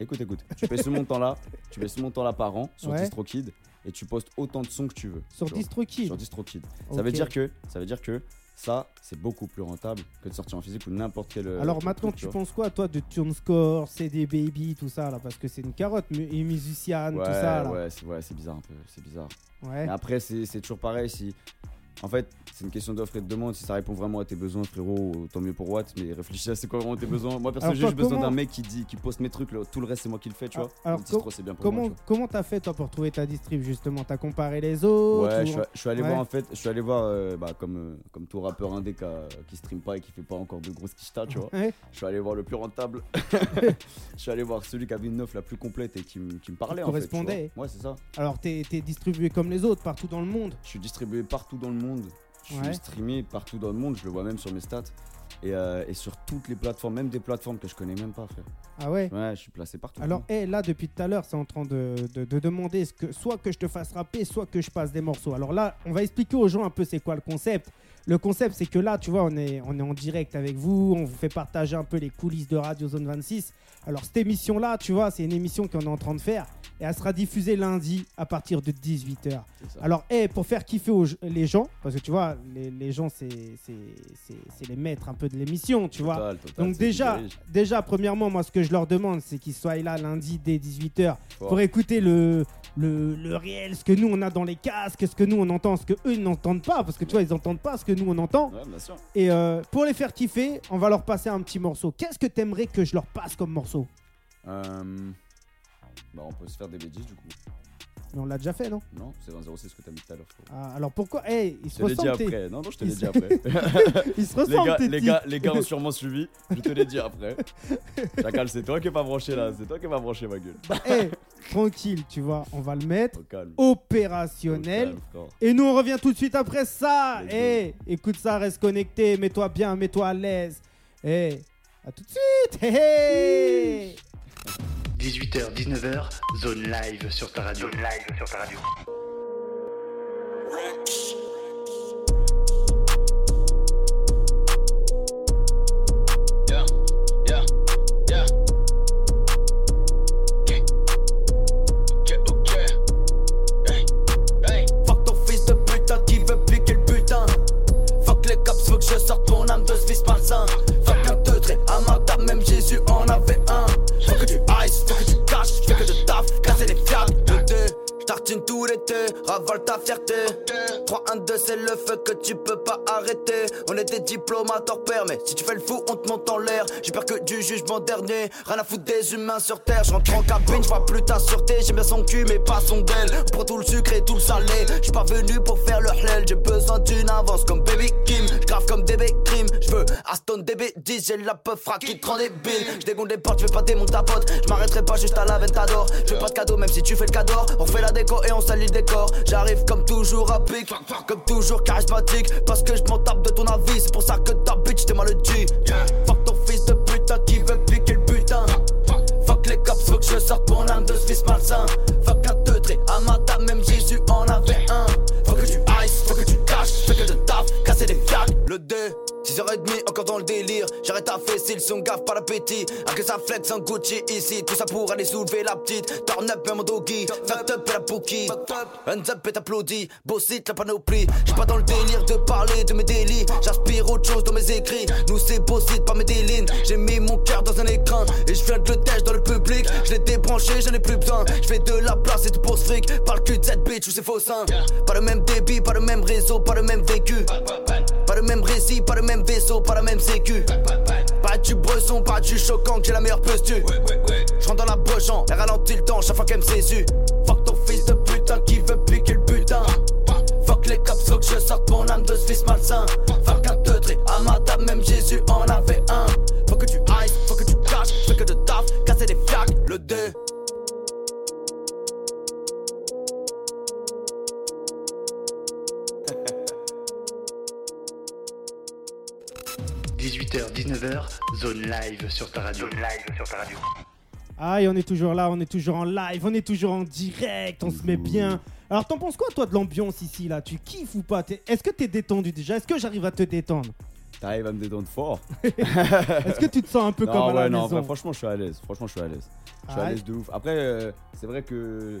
Écoute, écoute, tu payes ce montant-là, tu payes ce montant-là par an sur Ouais. DistroKid et tu postes autant de sons que tu veux. Sur tu DistroKid Sur DistroKid. Ça veut dire que, ça veut dire que ça, c'est beaucoup plus rentable que de sortir en physique ou n'importe quel. euh, Alors maintenant, tu penses quoi, toi, de TuneScore, CD Baby, tout ça, là Parce que c'est une carotte, et musician, Ouais, tout ça, là. ouais, c'est, ouais, c'est bizarre un peu, c'est bizarre. Ouais. Mais après, c'est, c'est toujours pareil. Si, en fait, c'est une question d'offre et de demande. Si ça répond vraiment à tes besoins, frérot, tant mieux pour Watt. Mais réfléchis à c'est quoi vraiment tes besoins. Moi, perso, Alors j'ai juste besoin d'un mec qui dit, qui poste mes trucs. là, tout le reste, c'est moi qui le fais, tu Ah, vois. alors, bien pour Comment moi, tu vois. comment t'as fait, toi, pour trouver ta distrib, justement? T'as comparé les autres Ouais, ou- je suis, je suis allé Ouais. voir en fait, je suis allé voir euh, bah, comme, euh, comme tout rappeur indé qui, a- qui stream pas et qui fait pas encore de grosses quichetas, tu vois. Ouais. Je suis allé voir le plus rentable. je suis allé voir celui qui avait une offre la plus complète et qui, me- qui me parlait en fait. tu correspondait. vois. Ouais, c'est ça. Alors, t'es t'es distribué comme les autres, partout dans le monde? Je suis distribué partout dans le monde. Je Ouais. suis streamé partout dans le monde, je le vois même sur mes stats. Et, euh, et sur toutes les plateformes, même des plateformes que je connais même pas, frère. Ah ouais? Ouais, je suis placé partout. Alors, hé, là, depuis tout à l'heure, c'est en train de, de- de demander ce que, soit que je te fasse rapper, soit que je passe des morceaux. Alors là, on va expliquer aux gens un peu c'est quoi le concept. Le concept, c'est que là, tu vois, on est, on est en direct avec vous, on vous fait partager un peu les coulisses de Radio Zone 26. Alors, cette émission-là, tu vois, c'est une émission qu'on est en train de faire et elle sera diffusée lundi à partir de 18h. C'est ça. Alors, hé, pour faire kiffer aux- les gens, parce que tu vois, les, les gens, c'est les maîtres un peu de l'émission, tu vois. Total, Donc déjà, déjà, premièrement, moi, ce que je leur demande, c'est qu'ils soient là lundi dès 18h Fort. pour écouter le, le, le réel, ce que nous, on a dans les casques, ce que nous, on entend, ce que eux, ils n'entendent pas, parce que tu vois, ils n'entendent pas ce que nous, on entend. Ouais, bien sûr. Et euh, pour les faire kiffer, on va leur passer un petit morceau. Qu'est-ce que t'aimerais que je leur passe comme morceau? Euh, Bah, on peut se faire des bêtises du coup. Mais on l'a déjà fait, non? Non, c'est 106 que t'as mis tout à l'heure. Ah, Alors pourquoi? Eh, ils se Je te l'ai dit tes- après. Non, non, je te l'ai dit après. ils se les, gars, tes les, gars, les gars ont sûrement suivi. Je te l'ai dit après. Chacal, c'est toi qui es pas branché là. C'est toi qui es pas branché, ma gueule. Bah, eh, tranquille, tu vois, on va le mettre Au calme. opérationnel. Au calme, frère. Et nous, on revient tout de suite après ça. Let's. Eh, écoute ça, reste connecté, mets-toi bien, mets-toi à l'aise. Eh, à tout de suite. Hey, hey. 18h, 19h, zone live sur ta radio. Zone live sur ta radio. Tu peux pas arrêter. On est des diplomates hors pair, mais si tu fais le fou, on te monte en l'air. J'ai peur que du jugement dernier. Rien à foutre des humains sur terre. J'rentre en cabine, j'vois plus ta sûreté. J'aime bien son cul, mais pas son d'elle. On prend tout le sucre et tout le salé. J'suis pas venu pour faire le hlel. J'ai besoin d'une avance comme Baby Kim. Comme DB Crime. J'veux Aston DB 10. J'ai la peuf frac qui te rend débile. J'dégonde les portes, j'vais pas démonter ta pote. J'm'arrêterai pas juste à la ventador. J'veux pas de cadeau, même si tu fais le cadeau. On fait la déco et on salit le décor. J'arrive comme toujours à pic. Comme toujours charismatique. Parce que j'm'en tape de ton avis. C'est pour ça que ta bitch t'es mal. Fuck ton fils de putain qui veut piquer le butin. Fuck les cops, faut que je sorte mon âme de ce fils malsain. Le 2, 6h30, encore dans le délire. J'arrête à fesser, sont gaffe par l'appétit. Ah que ça flex en Gucci ici. Tout ça pour aller soulever la petite. Turn up mon doggy. Fuck up la bookie. Hands up et t'applaudis. Bossite la panoplie. J'suis pas dans le délire de parler de mes délits. J'aspire autre chose dans mes écrits. Nous c'est bossite, pas mes délines. J'ai mis mon cœur dans un écran. Et je viens de le tèche dans le public. Je l'ai débranché, j'en ai plus besoin. Je fais de la place et tout pour ce fric. Par le cul de cette bitch ou c'est faux sein. Pas le même débit, pas le même réseau, pas le même vécu. Pas le même récit, pas le même vaisseau, pas la même sécu. Pas du bresson, pas du choquant, que j'ai la meilleure posture. Je rentre dans la brochant, elle ralentit le temps chaque fois qu'elle me. Fuck live sur ta radio. Zone live sur ta radio. Aïe, on est toujours là, on est toujours en live, on est toujours en direct, on se met bien. Alors, t'en penses quoi, toi, de l'ambiance ici, là? Tu kiffes ou pas? T'es- Est-ce que t'es détendu déjà? Est-ce que j'arrive à te détendre? T'arrives à me détendre fort. Est-ce que tu te sens un peu comme à ouais, la non, maison? franchement, je suis à l'aise. Franchement, je suis à l'aise. Je suis à l'aise de ouf. Après, euh, c'est vrai que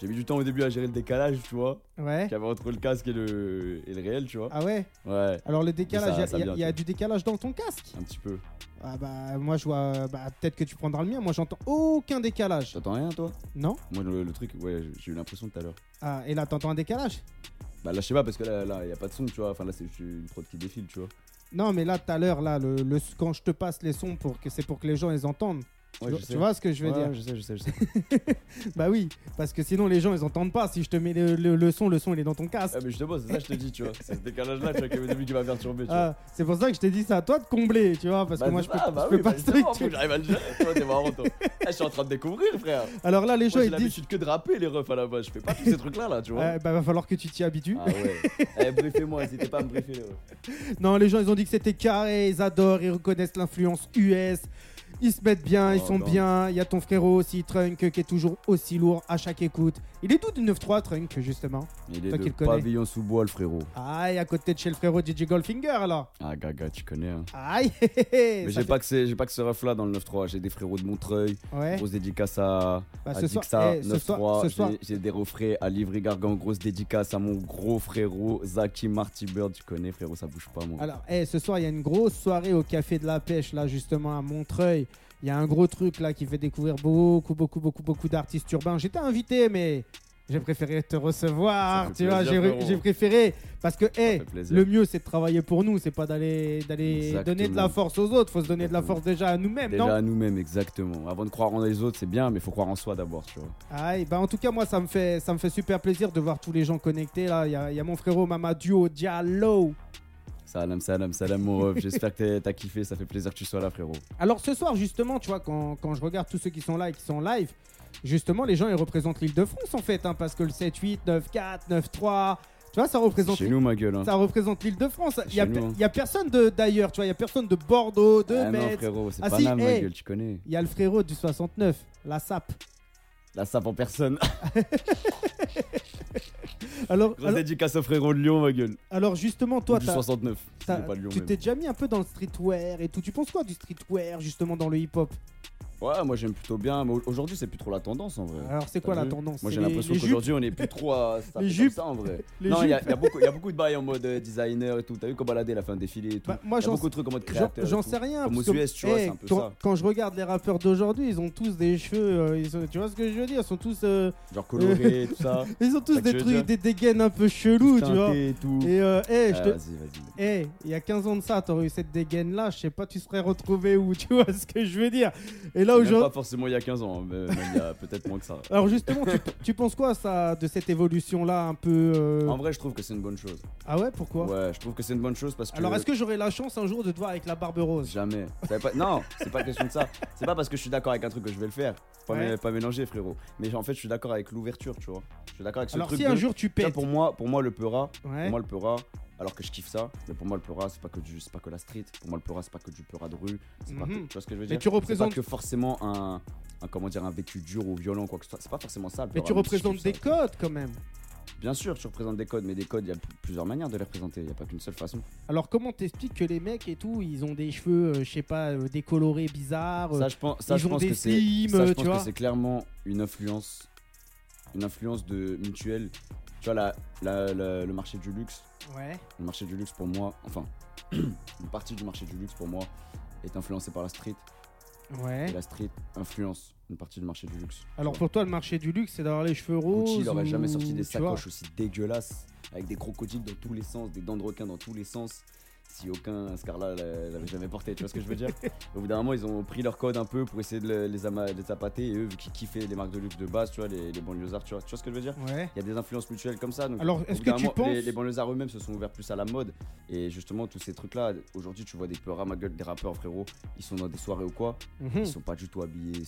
j'ai mis du temps au début à gérer le décalage, tu vois, Ouais. qu'il y avait entre le casque et le, et le réel, tu vois. Ah ouais Ouais, Alors, le décalage, il y a- y du décalage dans ton casque? Un petit peu. Ah bah, moi, je vois. Bah, peut-être que tu prendras le mien. Moi, j'entends aucun décalage. T'entends rien, toi? Non Moi, le, le truc, ouais, j'ai eu l'impression tout à l'heure. Ah, et là, t'entends un décalage? Bah là, je sais pas, parce que là, là, y a pas de son, tu vois. Enfin, là, c'est une prod qui défile, tu vois. Non, mais là, tout à l'heure, là, le, le- quand je te passe les sons, pour que c'est pour que les gens les entendent. Ouais, tu, tu sais. vois ce que je veux Ouais, dire je sais, je sais, je sais. Bah oui, parce que sinon les gens ils entendent pas. Si je te mets le, le- le son, le son il est dans ton casque. Ah, mais justement, c'est ça que je te dis, tu vois. C'est ce décalage-là, tu vois, qui début qui va perturber, tu. Ah, c'est pour ça que je t'ai dit c'est à toi de combler, tu vois, parce que Bah, moi c'est je peux, ça, bah je peux oui, pas bah, faut structurer. que j'arrive à le gérer. Toi, t'es marrant, toi. Eh, je suis en train de découvrir, frère. Alors là, les gens Moi, j'ai ils disent, l'habitude que de rapper, les refs à la base. Je fais pas tous ces trucs-là, là, tu vois. euh, bah va falloir que tu t'y habitues. Ah ouais. Eh, briefez-moi, n'hésitez pas à me briefer, les. Non, les gens ils ont dit que c'était carré, ils adorent, ils reconnaissent l'influence US. Ils se mettent bien, ils Oh, sont bien. Il y a ton frérot aussi, Trunk, qui est toujours aussi lourd à chaque écoute. Il est tout du 9-3, Trunk, justement. Il est Toi de pavillon sous bois, le frérot. Aïe, à côté de chez le frérot DJ Goldfinger, alors. Ah, gaga, tu connais, hein. Aïe, Mais j'ai fait- pas, que c'est- j'ai pas que ce ref-là dans le 9-3. J'ai des frérots de Montreuil. Ouais. Grosse dédicace à, Bah, à ce soir, Dixa, eh, ce soir, 9-3. ce soir, J'ai- J'ai des refrains à Livry Gargan. Grosse dédicace à mon gros frérot Zaki Marty Bird. Tu connais, frérot, ça bouge pas, moi. Alors, eh, ce soir, il y a une grosse soirée au Café de la Pêche, là, justement, à Montreuil. Il y a un gros truc, là, qui fait découvrir beaucoup, beaucoup, beaucoup, beaucoup d'artistes urbains. J'étais invité, mais j'ai préféré te recevoir, tu vois. J'ai préféré, parce que, plaisir. le mieux, c'est de travailler pour nous, c'est pas d'aller donner de la force aux autres. Faut se donner de la force déjà à nous-mêmes, Déjà non à nous-mêmes, exactement. Avant de croire en les autres, c'est bien, mais il faut croire en soi d'abord, tu vois. Aïe, bah en tout cas, moi, ça me fait, ça me fait super plaisir de voir tous les gens connectés, là. Il y a, il y a mon frérot Mamadou Diallo. Salam, salam, salam, mon ref. J'espère que t'as kiffé. Ça fait plaisir que tu sois là, frérot. Alors ce soir, justement, tu vois, quand, quand je regarde tous ceux qui sont là et qui sont live, justement, les gens, ils représentent l'île de France, en fait, hein, parce que le 7-8, 9-4, 9-3, tu vois, ça représente... Chez nous, ma gueule. Hein. Ça représente l'île de France. Il y, a, nous, hein. il y a personne de- d'ailleurs, tu vois, il y a personne de Bordeaux, de Ah non, Metz. frérot, c'est Ah pas si, Nam, ma gueule, tu connais. Il y a le frérot du 69, la SAP. La sape en personne. Alors, Grosse alors, dédicace au frérot de Lyon, ma gueule. alors, justement, Ou toi, du t'as- 69. t'as- C'est pas de Lyon, tu même. t'es déjà mis un peu dans le streetwear et tout. Tu penses quoi du streetwear, justement, dans le hip-hop? Ouais, moi j'aime plutôt bien, mais au- aujourd'hui c'est plus trop la tendance en vrai. Alors, c'est quoi la tendance Moi j'ai l'impression qu'aujourd'hui on est plus trop à ça Les comme jupes ça en vrai. Les non, il y, y a beaucoup- il y a beaucoup de bails en mode euh, designer et tout. T'as vu comme Baladé, il a fait un défilé et tout. Bah, moi, y a beaucoup de trucs en mode J'en- créateur. sais rien. Comme aux que, US, tu vois, hey, c'est un peu quand, ça. quand je regarde les rappeurs d'aujourd'hui, ils ont tous des cheveux. euh, ils tu vois ce que je veux dire Ils sont tous, euh, Genre coloré, tout ça. ils ont tous des trucs, des dégaines un peu chelous, tu vois. Et tout. Et je Ah, hey, il y a 15 ans de ça, t'aurais eu cette dégaine là, je sais pas, tu serais retrouvé où, tu vois ce que je veux dire Et là Même aujourd'hui. pas forcément il y a 15 ans, mais même il y a peut-être moins que ça. Alors justement, tu, tu penses quoi ça de cette évolution là un peu euh, En vrai, je trouve que c'est une bonne chose. Ah ouais, pourquoi? Ouais, je trouve que c'est une bonne chose parce que. Alors est-ce que j'aurai la chance un jour de te voir avec la barbe rose? Jamais. Pas- Non, c'est pas question de ça. C'est pas parce que je suis d'accord avec un truc que je vais le faire. Pas, Ouais. pas mélanger, frérot. Mais en fait, je suis d'accord avec l'ouverture, tu vois. Je suis d'accord avec ce Alors truc. si de- un jour tu pètes, pour moi, pour moi, le peura, ouais. pour moi, le peura, alors que je kiffe ça, mais pour moi, le peura, c'est pas que du, c'est pas que la street. Pour moi, le peura, c'est pas que du peura de rue. C'est pas que- Mhm. tu vois ce que je veux Mais dire? tu représentes- pas que forcément un, un, comment dire, un vécu dur ou violent, quoi que ce soit. C'est pas forcément ça. Le mais tu représentes des ça. codes quand même. Bien sûr, tu représentes des codes, mais des codes, il y a plusieurs manières de les représenter. Il y a pas qu'une seule façon. Alors comment t'expliques que les mecs et tout, ils ont des cheveux, euh, je sais pas, euh, décolorés, bizarres euh, Ça, je pense, ça, ils je pense des que c'est, clairement une influence, une influance de mutuelle. Tu vois, la, la- la- le marché du luxe, Ouais. le marché du luxe pour moi, enfin, une partie du marché du luxe pour moi est influencée par la street. Ouais. Et la street influence une partie du marché du luxe. Alors pour toi, le marché du luxe, c'est d'avoir les cheveux roses. Gucci, il aurait jamais sorti des sacoches aussi dégueulasses, avec des crocodiles dans tous les sens, des dents de requin dans tous les sens, si aucun Scarla l'a- l'avait jamais porté. Tu vois ce que je veux dire Au bout d'un moment, ils ont pris leur code un peu pour essayer de le- les, les appâter, et eux, vu qu'ils kiffaient les marques de luxe de base, tu vois, les, les banlieusards, tu vois, tu vois ce que je veux dire Ouais. il y a des influences mutuelles comme ça. Donc Alors, est-ce bout que d'un tu moment, penses- les, les banlieusards eux-mêmes se sont ouverts plus à la mode et justement tous ces trucs-là. Aujourd'hui, tu vois des peurs à ma gueule, des rappeurs frérot. Ils sont dans des soirées ou quoi Mhm. Ils sont pas du tout habillés.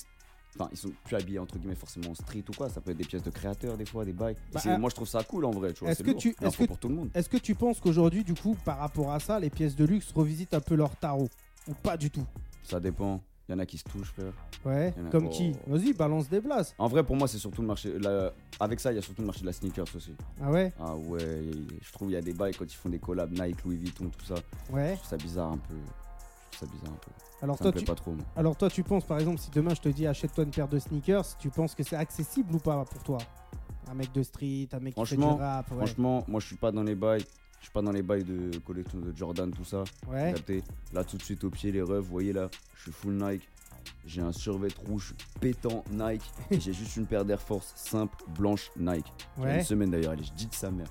Enfin, ils sont plus habillés entre guillemets forcément street ou quoi. Ça peut être des pièces de créateurs des fois, des bails. Bah, euh, moi, je trouve ça cool en vrai. Tu vois, est-ce c'est que tu- est-ce que- pour tout le monde. Est-ce que tu penses qu'aujourd'hui, du coup, par rapport à ça, les pièces de luxe revisitent un peu leur tarot? Ou pas du tout? Ça dépend. Il y en a qui se touchent, frère. Ouais. A- Comme oh. qui? Vas-y, balance des blases. En vrai, pour moi, c'est surtout le marché. la- Avec ça, il y a surtout le marché de la sneakers aussi. Ah ouais? Ah ouais, je trouve il y a des bails quand ils font des collabs Nike, Louis Vuitton, tout ça. Ouais. Je trouve ça bizarre un peu. Ça bizarre un peu. Alors Ça toi, me plaît tu... pas trop, moi. Alors toi, tu penses, par exemple, si demain je te dis achète-toi une paire de sneakers, tu penses que c'est accessible ou pas pour toi? Un mec de street, un mec qui fait du Franchement, rap, ouais. Franchement, moi je suis pas dans les bails. Je suis pas dans les bails de collection de Jordan, tout ça. Ouais. Là, tout de suite au pied, les refs, vous voyez là, je suis full Nike. J'ai un survêt rouge pétant Nike. et j'ai juste une paire d'Air Force simple, blanche Nike. Ouais. une semaine d'ailleurs, allez, je dis de sa mère.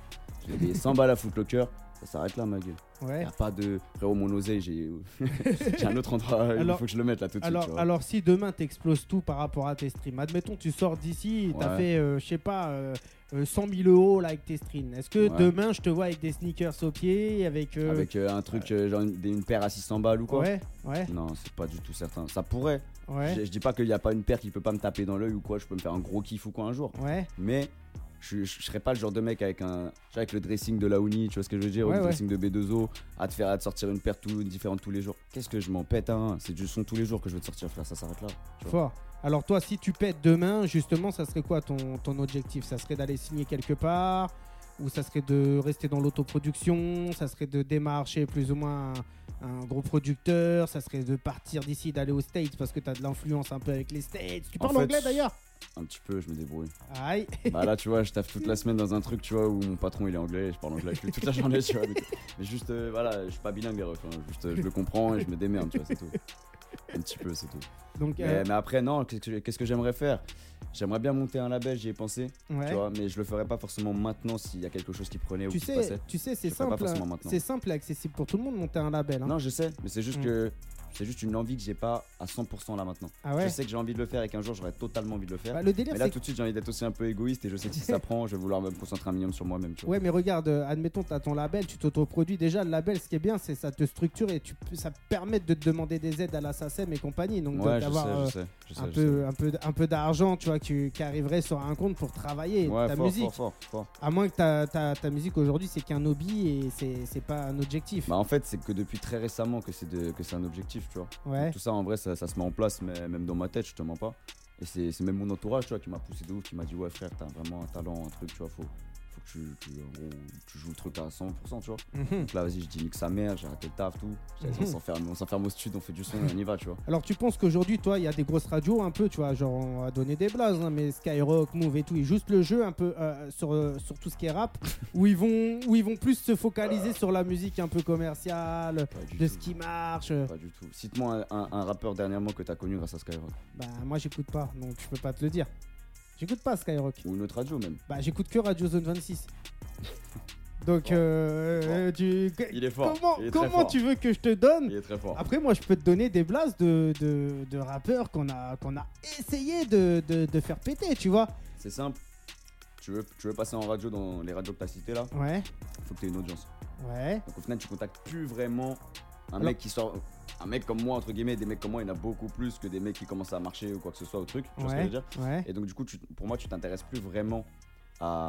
J'ai payé 100 balles à Footlocker. Ça s'arrête là, ma gueule. Y Ouais. a pas de. Frérot, mon oseille, j'ai un autre endroit. il faut que je le mette là tout de suite. tu Alors, si demain t'exploses tout par rapport à tes streams, admettons tu sors d'ici, t'as Ouais. fait, euh, je sais pas, euh, euh, 100 000 euros là avec tes streams. Est-ce que Ouais. demain je te vois avec des sneakers aux pieds, avec... euh, Avec euh, un truc, euh, genre une, une paire à 600 balles ou quoi? Ouais, ouais, Non, c'est pas du tout certain. Ça pourrait. ouais, Je, je dis pas qu'il y a pas une paire qui peut pas me taper dans l'œil ou quoi, je peux me faire un gros kiff ou quoi un jour. ouais. Mais je, je, serais pas le genre de mec avec un. avec le dressing de la Uni, tu vois ce que je veux dire, ou le ouais. dressing de B2O, à te faire à te sortir une paire tout, différente tous les jours. Qu'est-ce que je m'en pète, hein? C'est du son tous les jours que je veux te sortir, frère, ça s'arrête là. tu vois. Fort. Alors toi, si tu pètes demain, justement, ça serait quoi ton, ton objectif? Ça serait d'aller signer quelque part? Ou ça serait de rester dans l'autoproduction? Ça serait de démarcher plus ou moins un, gros producteur Ça serait de partir d'ici, d'aller aux States parce que tu as de l'influence un peu avec les States Tu En parles fait, anglais d'ailleurs Un petit peu, je me débrouille. Aïe bah là, tu vois, je taffe toute la semaine dans un truc, tu vois, où mon patron il est anglais et je parle anglais avec lui toute la journée, tu vois. mais juste, euh, voilà, je suis pas bilingue, les refs, hein, juste, euh, je le comprends et je me démerde, tu vois, c'est tout. Un petit peu, c'est tout. Donc, Mais, euh, mais après, non, qu'est-ce que, j'aimerais faire? J'aimerais bien monter un label, j'y ai pensé, ouais. tu vois, mais je le ferais pas forcément maintenant s'il y a quelque chose qui prenait ou tu qui se sais, passait. tu sais, c'est simple, hein. c'est simple et accessible pour tout le monde de monter un label. hein. Non, je sais, mais c'est juste Mm. que c'est juste une envie que j'ai pas à 100% là maintenant. Ah ouais. Je sais que j'ai envie de le faire et qu'un jour j'aurai totalement envie de le faire. Bah, le délire, mais là tout de suite j'ai envie d'être aussi un peu égoïste et je sais que si ça prend, je vais vouloir me concentrer un minimum sur moi-même. Ouais, mais regarde, euh, admettons, tu as ton label, tu t'autoproduis. Déjà, le label, ce qui est bien, c'est ça te structure et tu, ça te permet de te demander des aides à la SACEM et compagnie. Donc, Ouais, d'avoir euh, un, peu, un, peu, un peu d'argent, tu vois, tu- qui arriverait sur un compte pour travailler. Ouais, ta fort, musique. fort, fort, fort. À moins que ta, ta, ta musique aujourd'hui, c'est qu'un hobby et c'est pas un objectif. Bah en fait c'est que depuis très récemment que c'est un objectif, tu vois. ouais. Donc, tout ça en vrai ça, ça se met en place, mais même dans ma tête, je te mens pas. Et c'est même mon entourage, tu vois, qui m'a poussé de ouf, qui m'a dit ouais frère, t'as vraiment un talent, un truc, tu vois, faut, tu, tu, en gros, tu joues le truc à 100%, tu vois. Mhm. Donc là, vas-y, je dis nique sa mère, j'ai arrêté le taf, tout. Dit, Mhm. on s'enferme, au studio, on fait du son et on y va, tu vois. Alors tu penses qu'aujourd'hui, toi, il y a des grosses radios un peu, tu vois, genre on va donner des blazes, hein, mais Skyrock, Move et tout, et juste le jeu un peu euh, sur, euh, sur tout ce qui est rap, où ils vont où ils vont plus se focaliser sur la musique un peu commerciale, de tout. ce qui marche. Pas du tout. Cite-moi un, un- un rappeur dernièrement que t'as connu grâce à Skyrock. Bah moi j'écoute pas, donc je peux pas te le dire. J'écoute pas Skyrock. Ou une autre radio même. Bah j'écoute que Radio Zone 26. Donc euh, euh, tu- Il est fort. comment il est très comment fort. tu veux que je te donne Il est très fort. Après, moi, je peux te donner des blases de, de, de rappeurs qu'on a, qu'on a essayé de, de, de faire péter, tu vois. C'est simple. Tu veux, tu veux passer en radio dans les radios que t'as citées là, Ouais, faut que t'aies une audience. ouais. Donc au final, tu contactes plus vraiment un Alors- mec qui sort. Un mec comme moi, entre guillemets, des mecs comme moi, il y en a beaucoup plus que des mecs qui commencent à marcher ou quoi que ce soit au truc. Tu vois ce que je veux dire ouais. Et donc, du coup, tu- pour moi, tu t'intéresses plus vraiment à,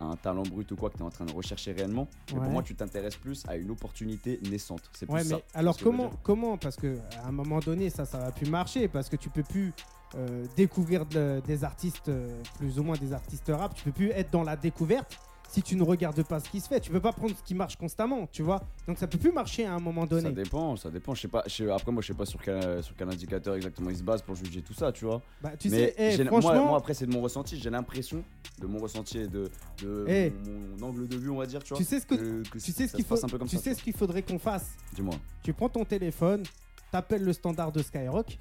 à un talent brut ou quoi que tu es en train de rechercher réellement. Mais Ouais. pour moi, tu t'intéresses plus à une opportunité naissante. C'est plus Ouais, ça. mais alors comment, comment Parce que à un moment donné, ça, ça va plus marcher parce que tu peux plus euh, découvrir de- des artistes, euh, plus ou moins des artistes rap. Tu peux plus être dans la découverte si tu ne regardes pas ce qui se fait. Tu peux pas prendre ce qui marche constamment, tu vois. Donc ça peut plus marcher à un moment Ça donné. dépend, ça dépend. Je sais pas. je sais- après, moi, je sais pas sur quel, sur quel indicateur exactement il se base pour juger tout ça, tu vois. Bah, tu mais sais, eh, franchement, moi, moi, après, c'est de mon ressenti. J'ai l'impression de mon ressenti et de, de Eh. mon, angle de vue, on va dire, tu vois. tu sais ce que, que- que tu ça sais ce qu'il faut, tu ça, sais ce qu'il faudrait qu'on fasse? Dis-moi. Tu prends ton téléphone, t'appelles le standard de Skyrock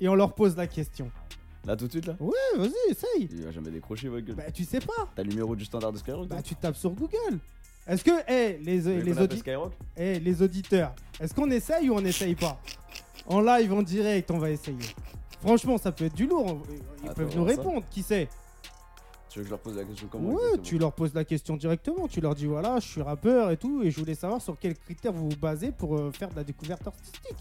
et on leur pose la question. Là, tout de suite, là Ouais, vas-y, essaye. Il va jamais décrocher, votre gueule. Bah, tu sais pas. T'as le numéro du standard de Skyrock Bah, toi tu tapes sur Google. Est-ce que, eh, les, les, qu'on appelle audi- Skyrock eh, les auditeurs, est-ce qu'on essaye ou on n'essaye pas En live, en direct, on va essayer. Franchement, ça peut être du lourd. Ils Attends, peuvent on nous va voir ça. répondre. Qui sait Tu veux que je leur pose la question comment Ouais, exactement tu leur poses la question directement. Tu leur dis voilà, je suis rappeur et tout, et je voulais savoir sur quels critères vous vous basez pour euh, faire de la découverte artistique.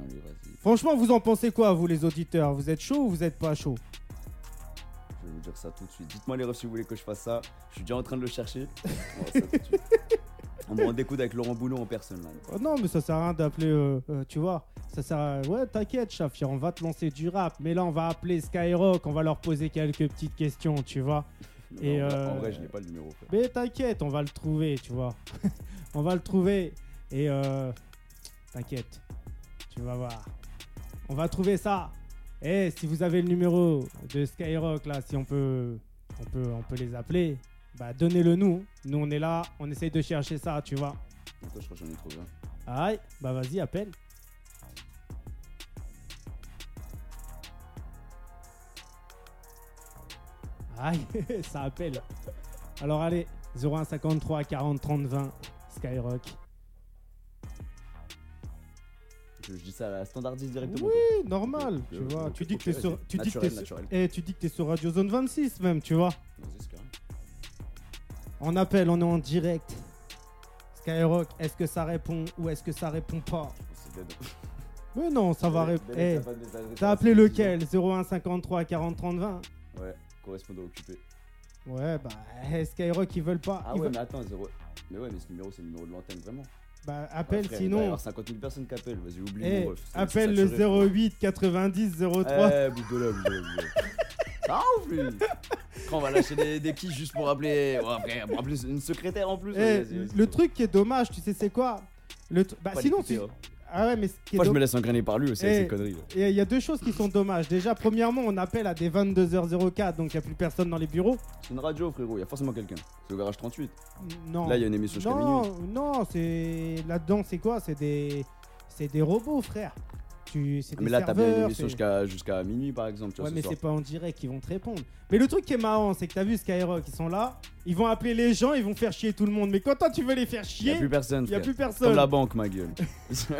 Vas-y. Franchement, vous en pensez quoi, vous les auditeurs? Vous êtes chaud ou vous êtes pas chaud? Je vais vous dire ça tout de suite. Dites-moi les refs si vous voulez que je fasse ça. Je suis déjà en train de le chercher. On va voir ça tout de suite. On me rend des coudes avec Laurent Boulot en personne là. Oh non, mais ça sert à rien d'appeler, euh, euh, tu vois. Ça sert à... Ouais, t'inquiète, Shafir, on va te lancer du rap. Mais là, on va appeler Skyrock, on va leur poser quelques petites questions, tu vois. Non, Et, en, vrai, euh, en vrai, je n'ai pas le numéro. frère. Mais t'inquiète, on va le trouver, tu vois. on va le trouver. Et euh, t'inquiète, tu vas voir. On va trouver ça. Et si vous avez le numéro de Skyrock, là, si on peut, on peut, on peut les appeler, bah donnez-le nous. Nous, on est là, on essaye de chercher ça, tu vois. Attends, je crois que j'en ai trouvé un? Aïe, bah vas-y, appelle. Aïe, ça appelle. Alors allez, 0153 40 30 20, Skyrock. Je, dis ça à la standardise directement. Oui, normal, tu ok, vois. ok, tu dis que t'es sur, tu dis que eh, tu dis que t'es sur Radio Zone 26 même, tu vois. On appelle, on est en direct. Skyrock, est-ce que ça répond ou est-ce que ça répond pas? Mais non, ça va répondre. va, T'as appelé lequel? 0153 40 30 20 bizarre. Ouais, correspondant occupé. Ouais, bah, eh, Skyrock, ils veulent pas. Ah ils ouais, veulent- mais attends, zéro. Mais ouais, mais ce numéro, c'est le numéro de l'antenne, vraiment. Bah, Ouais, appelle frère, Il va y sinon. avoir 50 000 personnes qui appellent. Vas-y, oublie Eh, c'est- appelle le saturé, frère. 08 90 03. Eh, bouge de là. Ah, ouf, lui Quand on va lâcher des, des quiches juste pour appeler. Ouais, après, pour appeler une secrétaire en plus. Eh, vas-y, vas-y, vas-y. le truc qui est dommage, tu sais, c'est quoi? Le Bah, sinon, tu. Ah ouais, mais ce qui est Moi, je me laisse engrainer par lui aussi avec Eh, ces conneries. Et il y a deux choses qui sont dommages. Déjà, premièrement, on appelle à des 22h04, donc il n'y a plus personne dans les bureaux. C'est une radio, frérot, il y a forcément quelqu'un. C'est au garage 38. Non. Là, il y a une émission jusqu'à non, minuit. non, c'est là-dedans, c'est quoi? C'est des, c'est des robots, frère. Tu, c'est des Mais là, t'as bien une émission jusqu'à jusqu'à minuit, par exemple. Tu vois, Ouais, ce mais soir. c'est pas en direct qu'ils vont te répondre. Mais le truc qui est marrant, c'est que t'as vu Skyrock, ils sont là, ils vont appeler les gens, ils vont faire chier tout le monde. Mais quand toi tu veux les faire Il y chier, a plus personne, il y a frère. plus Comme personne. la banque, ma gueule. C'est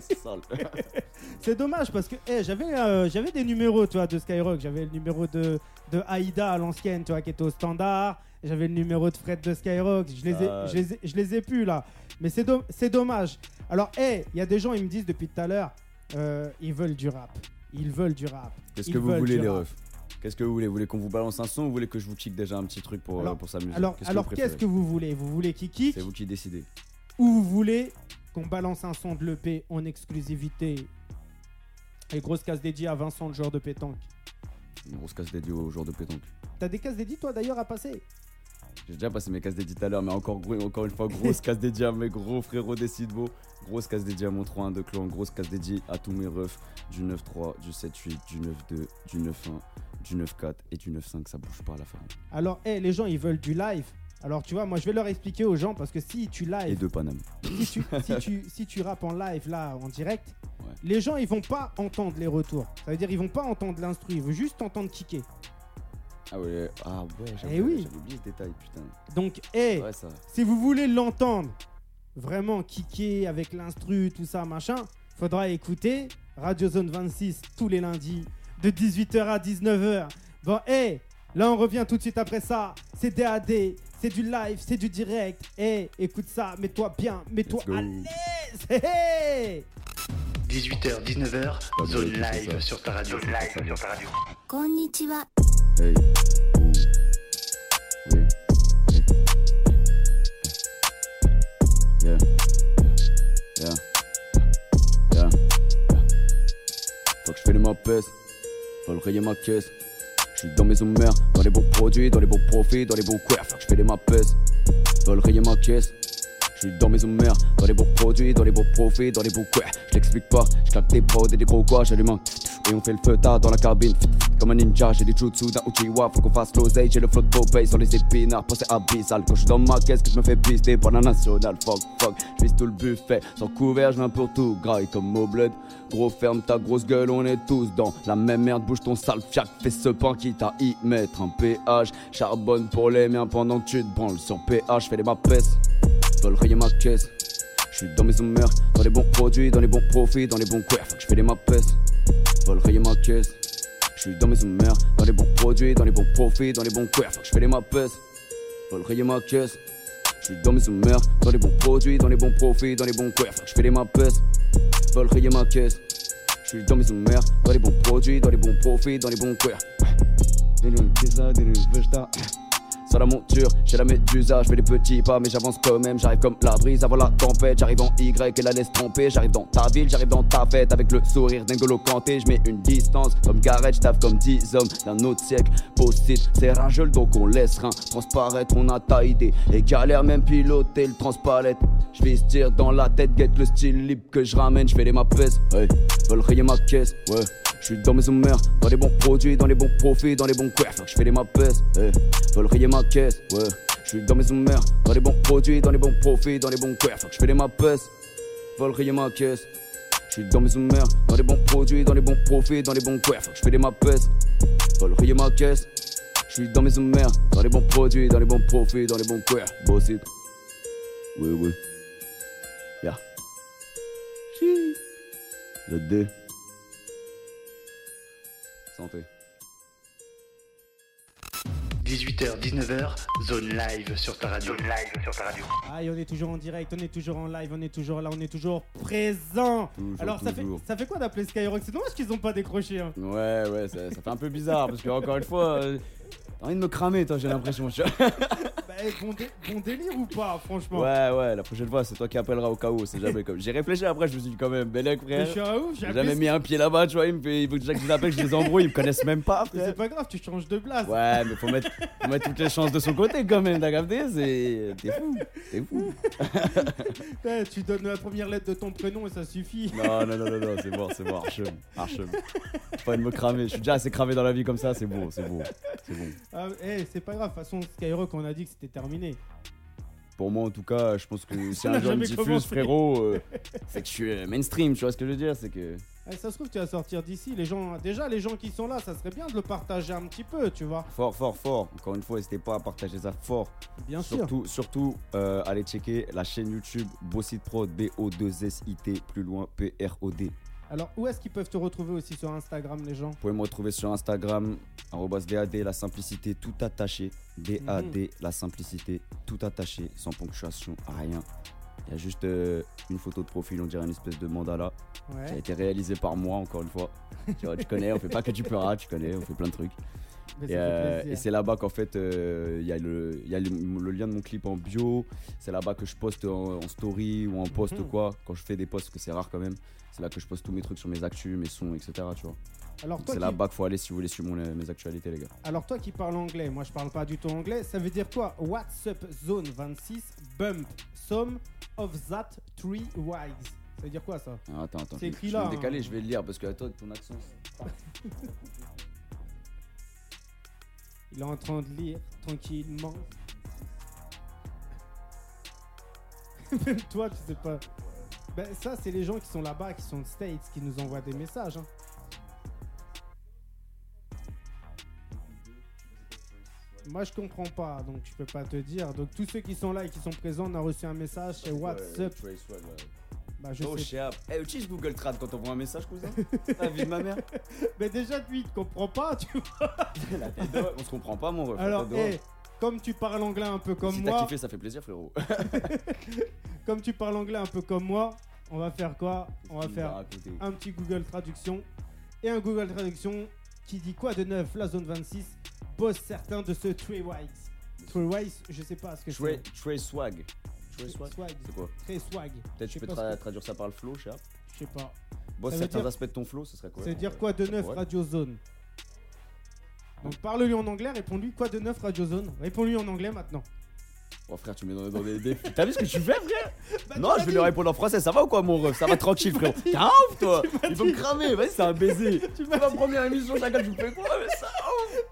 c'est sale. C'est dommage parce que eh, j'avais euh, j'avais des numéros, tu vois, de Skyrock. J'avais le numéro de, de Aïda à l'ancienne, tu vois, qui était au standard. J'avais le numéro de Fred de Skyrock. Je les ai, Ah. je les ai, je les ai plus là. Mais c'est do- c'est dommage. Alors, eh, il y a des gens, ils me disent depuis tout à l'heure, euh, ils veulent du rap. Ils veulent du rap. Qu'est-ce que vous voulez, les refs? Qu'est-ce que vous voulez? Vous voulez qu'on vous balance un son ou vous voulez que je vous kick déjà un petit truc pour, Alors- euh, pour s'amuser? Alors, Qu'est-ce que alors vous qu'est-ce que vous voulez? Vous voulez qui kick? C'est vous qui décidez. ou vous voulez qu'on balance un son de l'EP en exclusivité? Et grosse casse dédiée à Vincent, le joueur de pétanque. Une grosse casse dédiée aux joueurs de pétanque. T'as des cases dédiées, toi, d'ailleurs, à passer? J'ai déjà passé mes cases dédiées tout à l'heure, mais encore, une fois, grosse case dédiée à mes gros frérots des Sidbo. Grosse case dédiée à mon 3-1 de clan. Grosse case dédiée à tous mes refs du 9-3, du 7-8, du 9-2, du 9-1, du 9-4 et du 9-5. Ça bouge pas à la fin. Alors, eh, les gens, ils veulent du live. Alors, tu vois, moi, je vais leur expliquer aux gens parce que si tu Et live, de Paname. si tu, si tu, si tu rappes en live, là, en direct, Ouais. les gens, ils vont pas entendre les retours. Ça veut dire, ils vont pas entendre l'instru, ils vont juste entendre kicker. Ah ouais, ah ouais eh j'avais oublié ce détail, putain. Donc, hey, si vous voulez l'entendre, vraiment kicker avec l'instru, tout ça, machin, faudra écouter Radio Zone 26 tous les lundis de 18h à 19h. Bon, hey, là on revient tout de suite après ça. C'est DAD, c'est du live, c'est du direct. Hey, écoute ça, mets-toi bien, mets-toi à l'aise. 18h, 19h, zone live sur ta radio. Zone live sur ta radio. Hey. Faut que je fais ma peste. Faut le rayer ma caisse. Je suis dans mes mères, dans les bons produits, dans les bons profits, dans les bons coups. Faut que je fais les ma. Faut le rayer ma caisse. Je suis dans mes mères, dans les bons produits, dans les bons profits, dans les bons coups. Je l'explique pas, je claque des prods et des gros quoi, j'allume un et on fait le feu tard dans la cabine. Comme un ninja, j'ai des jutsu d'un Uchiwa. Faut qu'on fasse l'oseille, j'ai le flow de Popeye sur les épinards. Pensez abyssal. Quand je suis dans ma caisse, que je me fais pister par la nationale. Fuck, fuck. Je tout le buffet. Sans couvert, je viens pour tout. Graille comme au bled. Gros, ferme ta grosse gueule, on est tous dans la même merde. Bouge ton sale fiac. Fais ce pain quitte à y mettre un péage. Charbonne pour les miens pendant que tu te branles sur PH. Fais les ma peste. Veulent rayer ma caisse. Je suis dans mes mères, dans les bons produits, dans les bons profits, dans les bons coups. Faut que je fais les ma rayer ma caisse. Je suis dans mes mères, dans les bons produits, dans les bons profits, dans les bons coups. Faut que je fais les ma peste. Veulent rayer ma caisse. Je suis dans mes mères, dans les bons produits, dans les bons profits, dans les bons coups. Faut que je fais les ma rayer ma caisse. Je suis dans mes mères, dans les bons produits, dans les bons profits, dans les bons coups. Sur la monture, j'ai la médusa, je fais des petits pas, mais j'avance quand même. J'arrive comme la brise avant la tempête, j'arrive en Y et la laisse tromper. J'arrive dans ta ville, j'arrive dans ta fête avec le sourire d'Engolo Kanté. Je mets une distance comme Gareth, j'taffe comme 10 hommes d'un autre siècle. Post-it, c'est rageux donc on laisse rien transparaître. On a ta idée et galère même piloter le transpalette. Je vais se dire dans la tête, get le style libre que je ramène. Je fais les ma ouais, veulent rayer ma caisse, ouais. Je suis dans mes mères, dans les bons produits, dans les bons profits, dans les bons que je fais les ma peste, eh. Veulent rayer ma caisse, ouais. Je suis dans mes mères, dans les bons produits, dans les bons profits, dans les bons que je fais les ma peste. Veulent rayer ma caisse. Je suis dans mes mères, dans les bons produits, dans les bons profits, dans les bons que je fais les ma peste. Veulent rayer ma caisse. Je suis dans mes mères, dans les bons produits, dans les bons profits, dans les bons coups. Boss it. Oui, oui. Yeah. Le D. Santé. 18h, 19h, zone live sur ta radio. Zone live sur ta radio. Aïe, on est toujours en direct, on est toujours en live, on est toujours là, on est toujours présent. Toujours, Alors, ça fait, toujours. ça fait quoi d'appeler Skyrock? C'est dommage qu'ils ont pas décroché. Hein. Ouais, ouais, ça, ça fait un peu bizarre parce que, encore une fois, euh, envie de me cramer, toi, j'ai l'impression. tu vois. Bah, bon, dé- bon délire ou pas, franchement? Ouais, ouais, la prochaine fois, c'est toi qui appelleras au cas où, c'est jamais comme. J'ai réfléchi après, je me suis dit, quand même, Bellec, Mais frère. je suis ouf, j'ai J'ai appelé jamais mis un pied là-bas, tu vois, il, me fait, il faut déjà que je les appelle, que je les embrouille, ils me connaissent même pas, Mais frère. c'est pas grave, tu changes de place. Ouais, mais faut mettre, faut mettre toutes les chances de son côté quand même, t'as capté C'est. T'es fou, t'es fou. Eh, tu donnes la première lettre de ton prénom et ça suffit. Non, non, non, non, non, c'est bon, c'est bon, archem, archem. Faut pas de me cramer, je suis déjà assez cramé dans la vie comme ça, c'est bon, c'est bon, c'est bon. Ah, eh, c'est pas grave, de toute façon, Skyrock, on a dit que c'était terminé. Pour moi, en tout cas, je pense que si Ça un n'a jour il me jamais diffuse, commencé. frérot, euh, c'est que je suis euh, mainstream, tu vois ce que je veux dire C'est que. Eh, ça se trouve, tu vas sortir d'ici. Les gens, déjà, les gens qui sont là, ça serait bien de le partager un petit peu, tu vois. Fort, fort, fort. Encore une fois, n'hésitez pas à partager ça fort. Bien sûr. Surtout, surtout euh, allez checker la chaîne YouTube Bossit Prod, B-O-2-S-I-T, plus loin, P-R-O-D. Alors, où est-ce qu'ils peuvent te retrouver aussi sur Instagram, les gens Vous pouvez me retrouver sur Instagram, arrobas DAD, la simplicité, tout attaché. D-A-D, la simplicité, tout attaché, sans ponctuation, rien. Il y a juste euh, une photo de profil, on dirait une espèce de mandala, qui a Ouais. été réalisé par moi, encore une fois. tu vois, tu connais, on fait pas que du peurat, tu connais, on fait plein de trucs. Et, euh, et c'est là-bas qu'en fait, euh, il y a, le, il y a le, le lien de mon clip en bio. C'est là-bas que je poste en, en story ou en post Mhm. quoi. Quand je fais des posts, parce que c'est rare quand même. C'est là que je poste tous mes trucs sur mes actus, mes sons, etc. Tu vois. Alors C'est qui... là-bas qu'il faut aller si vous voulez suivre mon- mes actualités, les gars. Alors toi qui parles anglais, moi je parle pas du tout anglais, ça veut dire quoi? What's up zone 26 bump some of that three wigs Ça veut dire quoi ça? Ah, attends, attends. C'est je- écrit je vais là, me décaler, hein. je vais le lire parce que toi, ton accent. Il est en train de lire tranquillement. Même toi tu sais pas. Ben ça c'est les gens qui sont là-bas, qui sont de States, qui nous envoient des messages. hein. Moi je comprends pas, donc je peux pas te dire. Donc tous ceux qui sont là et qui sont présents, on a reçu un message chez WhatsApp. Bah je Oh, sais. Eh, utilise Google Trad quand on voit un message, cousin. La vie de ma mère. Mais déjà lui il te comprend pas, tu vois. La de- On se comprend pas, mon ref. Alors, eh, comme tu parles anglais un peu comme si moi, t'as kiffé, ça fait plaisir, frérot. comme tu parles anglais un peu comme moi, on va faire quoi? On va faire un petit Google Traduction et un Google Traduction qui dit quoi de neuf? La zone 26 bosse certains de ce Trey Wise. Trey Wise, je sais pas ce que c'est. Trey Swag. Trey Swag Swag. C'est quoi Très swag. Peut-être Je tu peux tra- que- traduire ça par le flow, Shéab. Je sais pas. Bosse Ça veut certains dire- aspects de ton flow, ce serait quoi Ça veut dire quoi de neuf Radio Zone Donc parle-lui en anglais, réponds-lui quoi de neuf Radio Zone Réponds-lui en anglais maintenant. Oh frère, tu me mets dans, des défis. T'as vu ce que tu fais, frère Bah, Non, je vais lui répondre en français. Ça va ou quoi, mon ref? Ça va tranquille, dit- T'es un ouf, toi Il faut me cramer. Vas-y, c'est un baiser. Tu m'as ma première émission, chacun, tu fais quoi Mais ça,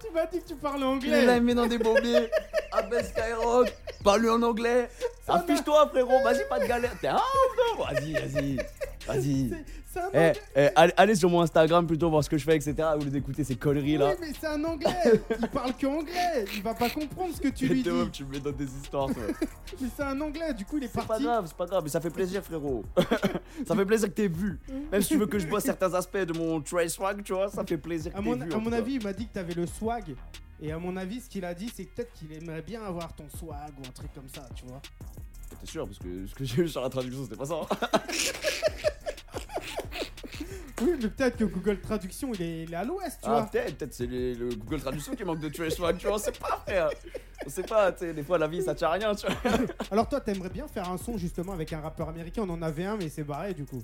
Tu m'as dit que tu là, anglais. il me met dans des bombés. Abel Skyrock. Parle-lui en anglais. Affiche-toi, frérot. Vas-y, pas de galère. T'es un ouf, toi Vas-y, vas-y. Vas-y. Un Eh, anglais. eh, allez, allez sur mon Instagram plutôt voir ce que je fais, etc. Au lieu d'écouter ces conneries là. Oui, mais c'est un anglais. Il parle que anglais. Il va pas comprendre ce que tu lui dis. tu me mets dans des histoires, toi. Mais c'est un anglais. Du coup, il est, C'est pas parti. grave, c'est pas grave, mais ça fait plaisir, frérot. ça fait plaisir que t'aies vu. Même si tu veux que je bosse certains aspects de mon Trey Swag, tu vois, ça fait plaisir que À t'aies mon, vu. à mon avis, il m'a dit que t'avais le swag. Et à mon avis, ce qu'il a dit, c'est peut-être qu'il aimerait bien avoir ton swag ou un truc comme ça, tu vois. T'es sûr Parce que ce que j'ai vu sur la traduction, c'était pas ça. Oui, mais peut-être que Google Traduction, il est, il est à l'ouest, tu Ah, vois. peut-être, peut-être c'est le Google Traduction qui manque de Trey Swag, tu vois, on sait pas, frère. On sait pas, tu sais, des fois la vie ça tient à rien, tu vois. Alors toi, t'aimerais bien faire un son justement avec un rappeur américain. On en avait un, mais c'est barré du coup.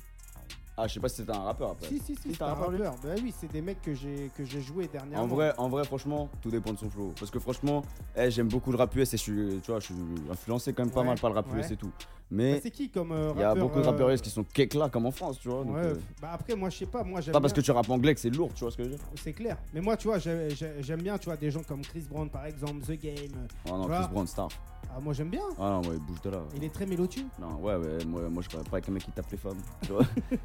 Ah, je sais pas si c'était un rappeur après. Si, si, si, t'as un rappeur. Bah oui, c'est des mecs que j'ai que j'ai joué dernièrement. En vrai, en vrai, franchement, tout dépend de son flow. Parce que franchement, eh, j'aime beaucoup le rap US et je suis, tu vois, je suis influencé quand même pas Ouais, mal par le rap ouais. US et tout. Bah, Mais c'est qui comme euh, il y a beaucoup de rappeurs euh, qui sont là comme en France, tu vois. donc, Ouais, euh, bah après, moi, je sais pas. Moi, j'aime pas parce que tu rappes anglais que c'est lourd, tu vois ce que je veux dire. C'est clair. Mais moi, tu vois, j'ai- j'ai- j'aime bien, tu vois, des gens comme Chris Brown, par exemple, The Game. Oh non, Chris Brown, star. Ah, moi, j'aime bien. Ah non, ouais, bouge de là. Il est très mélodieux. Non, ouais, ouais, moi, moi je parle pas avec un mec qui tape les femmes. Tu vois.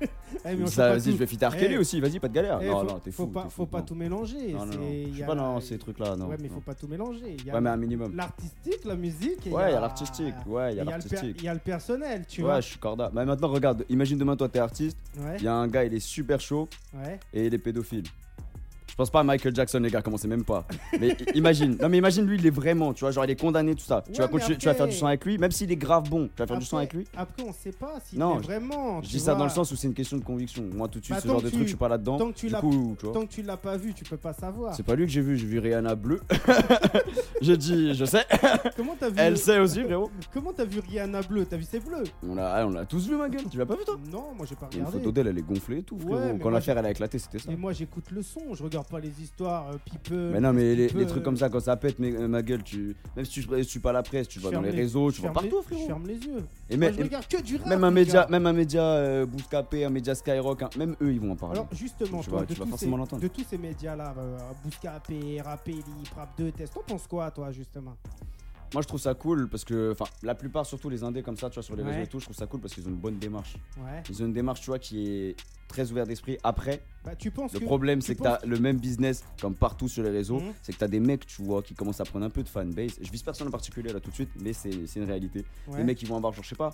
Eh, mais Ça, vas-y, je vais fitter. Kelly Eh, aussi, vas-y, pas de galère. eh, non, faut, non, t'es faut fou. pas, faut pas non. tout mélanger. Non, non, non. Il pas dans ces trucs-là, non. Ouais, mais non. faut pas tout mélanger. Il y a Ouais, mais un minimum. l'artistique, la musique. Ouais, il y a l'artistique. Ouais, il y a il l'artistique. il y a le personnel, tu Ouais, vois. je suis corda. Mais maintenant, regarde, imagine demain, toi, t'es artiste. Ouais, Il y a un gars, il est super chaud ouais. et il est pédophile. Je pense pas à Michael Jackson, les gars, commencez même pas. Mais imagine, non mais imagine lui, il est vraiment, tu vois, genre il est condamné, tout ça. Ouais, tu vas tu faire du son avec lui, même s'il est grave bon, tu vas faire du son avec lui? Après, on sait pas s'il Non, est vraiment. Je dis ça dans le sens où c'est une question de conviction. Moi, tout de suite, Bah, ce genre de tu- truc, je suis pas là-dedans. tant que tu l'as- coup, tu vois. Tant que tu l'as pas vu, tu peux pas savoir. C'est pas lui que j'ai vu, j'ai vu Rihanna bleu. j'ai dit, je sais. Comment t'as vu Elle sait aussi, frérot. Comment t'as vu Rihanna bleu T'as vu ses bleus? On l'a, on l'a tous vu, ma gueule. Tu l'as pas vu, toi? Non, moi j'ai pas a une regardé. photo d'elle, elle est gonflée et tout, frérot. Quand l'affaire, elle a éclaté, c'était ça. Mais moi j'écoute le son, je regarde pas les histoires euh, people. Mais non, mais les, trucs comme ça, quand ça pète, mais, euh, ma gueule, tu... même si tu ne suis pas à la presse, tu je vas dans les réseaux, tu ferme partout, Je frérot. ferme les yeux. Et Moi, même, je regarde que du rap. même un média, même un média euh, Bouscapé, un média Skyrock, hein, même eux, ils vont en parler. Alors justement, Tu toi, de, tu vas forcément l'entendre. de tous ces médias-là, euh, Bouscapé, Rapeli, Rap 2, Test, t'en penses quoi toi justement? Moi, je trouve ça cool parce que, enfin, la plupart, surtout les indés comme ça, tu vois, sur les Ouais. réseaux et tout, je trouve ça cool parce qu'ils ont une bonne démarche. Ouais. Ils ont une démarche, tu vois, qui est très ouverte d'esprit. Après, Bah tu penses le que problème, c'est que t'as le même business comme partout sur les réseaux. Mhm. C'est que t'as des mecs, tu vois, qui commencent à prendre un peu de fanbase. Je vise personne en particulier là tout de suite, mais c'est une réalité. Ouais. Les mecs, ils vont avoir, genre, je sais pas,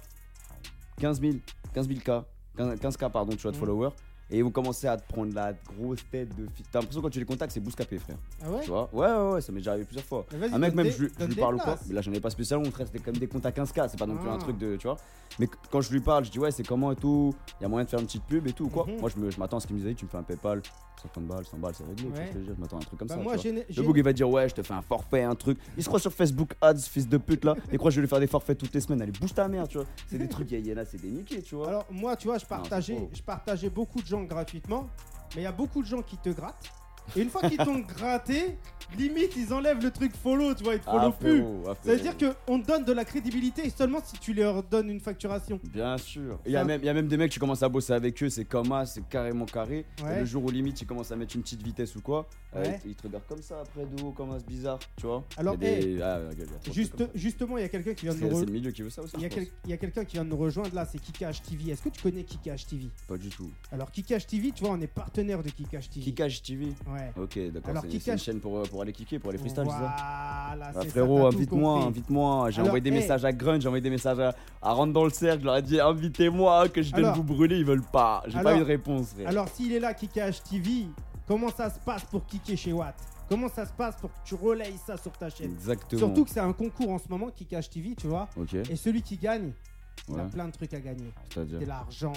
15 000, 15 000 K, 15, 15 K, pardon, tu vois, de Mhm. followers. Et ils vont commencer à te prendre la grosse tête de fille. T'as l'impression quand tu les contactes, c'est bouscapé, frère. Ah ouais Tu vois? Ouais, ouais, ouais, ça m'est déjà arrivé plusieurs fois. Un mec, même, des- je, lui- je donne lui des parle ou quoi. Mais là, j'en ai pas spécialement, frère, c'était comme des comptes à 15K, c'est pas non plus un Ah. truc de. Tu vois Mais qu- quand je lui parle, je dis, ouais, c'est comment et tout, il y a moyen de faire une petite pub et tout, ou quoi. Mhm. Moi, je m'attends à ce qu'il me dise, tu me fais un PayPal, 50 balles, 100 balles, c'est réglé, tu vois je m'attends à un truc comme Bah, ça. moi, Le bug il va dire ouais je te fais un forfait un truc Il se croit sur Facebook Ads fils de pute là Il croit que je vais lui faire des forfaits toutes les semaines Allez bouge ta mère tu vois C'est des trucs il y, en a c'est des niqués tu vois Alors moi, tu vois, je partageais beaucoup de gens gratuitement, mais il y a beaucoup de gens qui te grattent. Et une fois qu'ils t'ont gratté, limite ils enlèvent le truc follow, tu vois, ils te follow Ah, plus. ah, Ça veut frérot. dire qu'on te donne de la crédibilité seulement si tu leur donnes une facturation. Bien sûr. Il y, a même- il y a même des mecs, tu commences à bosser avec eux, c'est comme ça, c'est carrément carré. Et le jour où limite, ils commencent à mettre une petite vitesse ou quoi, euh, Ouais. ils, ils te regardent comme ça après de haut, comme c'est bizarre, tu vois. Alors, Il y a des- ah, y a Juste, justement, il y a quelqu'un qui vient de C'est nous c'est re- le milieu qui veut ça aussi. il y a, quel- a quelqu'un qui vient de nous rejoindre là, c'est Kikash TV. Est-ce que tu connais Kikash TV Pas du tout. Alors Kikash TV, tu vois, on est partenaire de Kikash TV. Kikash TV Ouais. Ok, d'accord. Alors, C'est une chaîne pour, euh, pour aller kicker, pour aller freestyle, c'est ça Voilà, Ah, c'est ça, frérot, invite-moi, invite-moi. J'ai envoyé des messages à Grunge, j'ai envoyé des messages à, à Rentre dans le cercle. Je leur ai dit invitez-moi, que je vienne vous brûler. Ils veulent pas. J'ai pas eu de réponse, frère. Alors s'il est là, Kikash TV, comment ça se passe pour kicker chez Watt? Comment ça se passe pour que tu relayes ça sur ta chaîne? Exactement. Surtout que c'est un concours en ce moment, Kikash TV, tu vois. Et celui qui gagne, il a Ouais. plein de trucs à gagner. c'est-à-dire. De l'argent,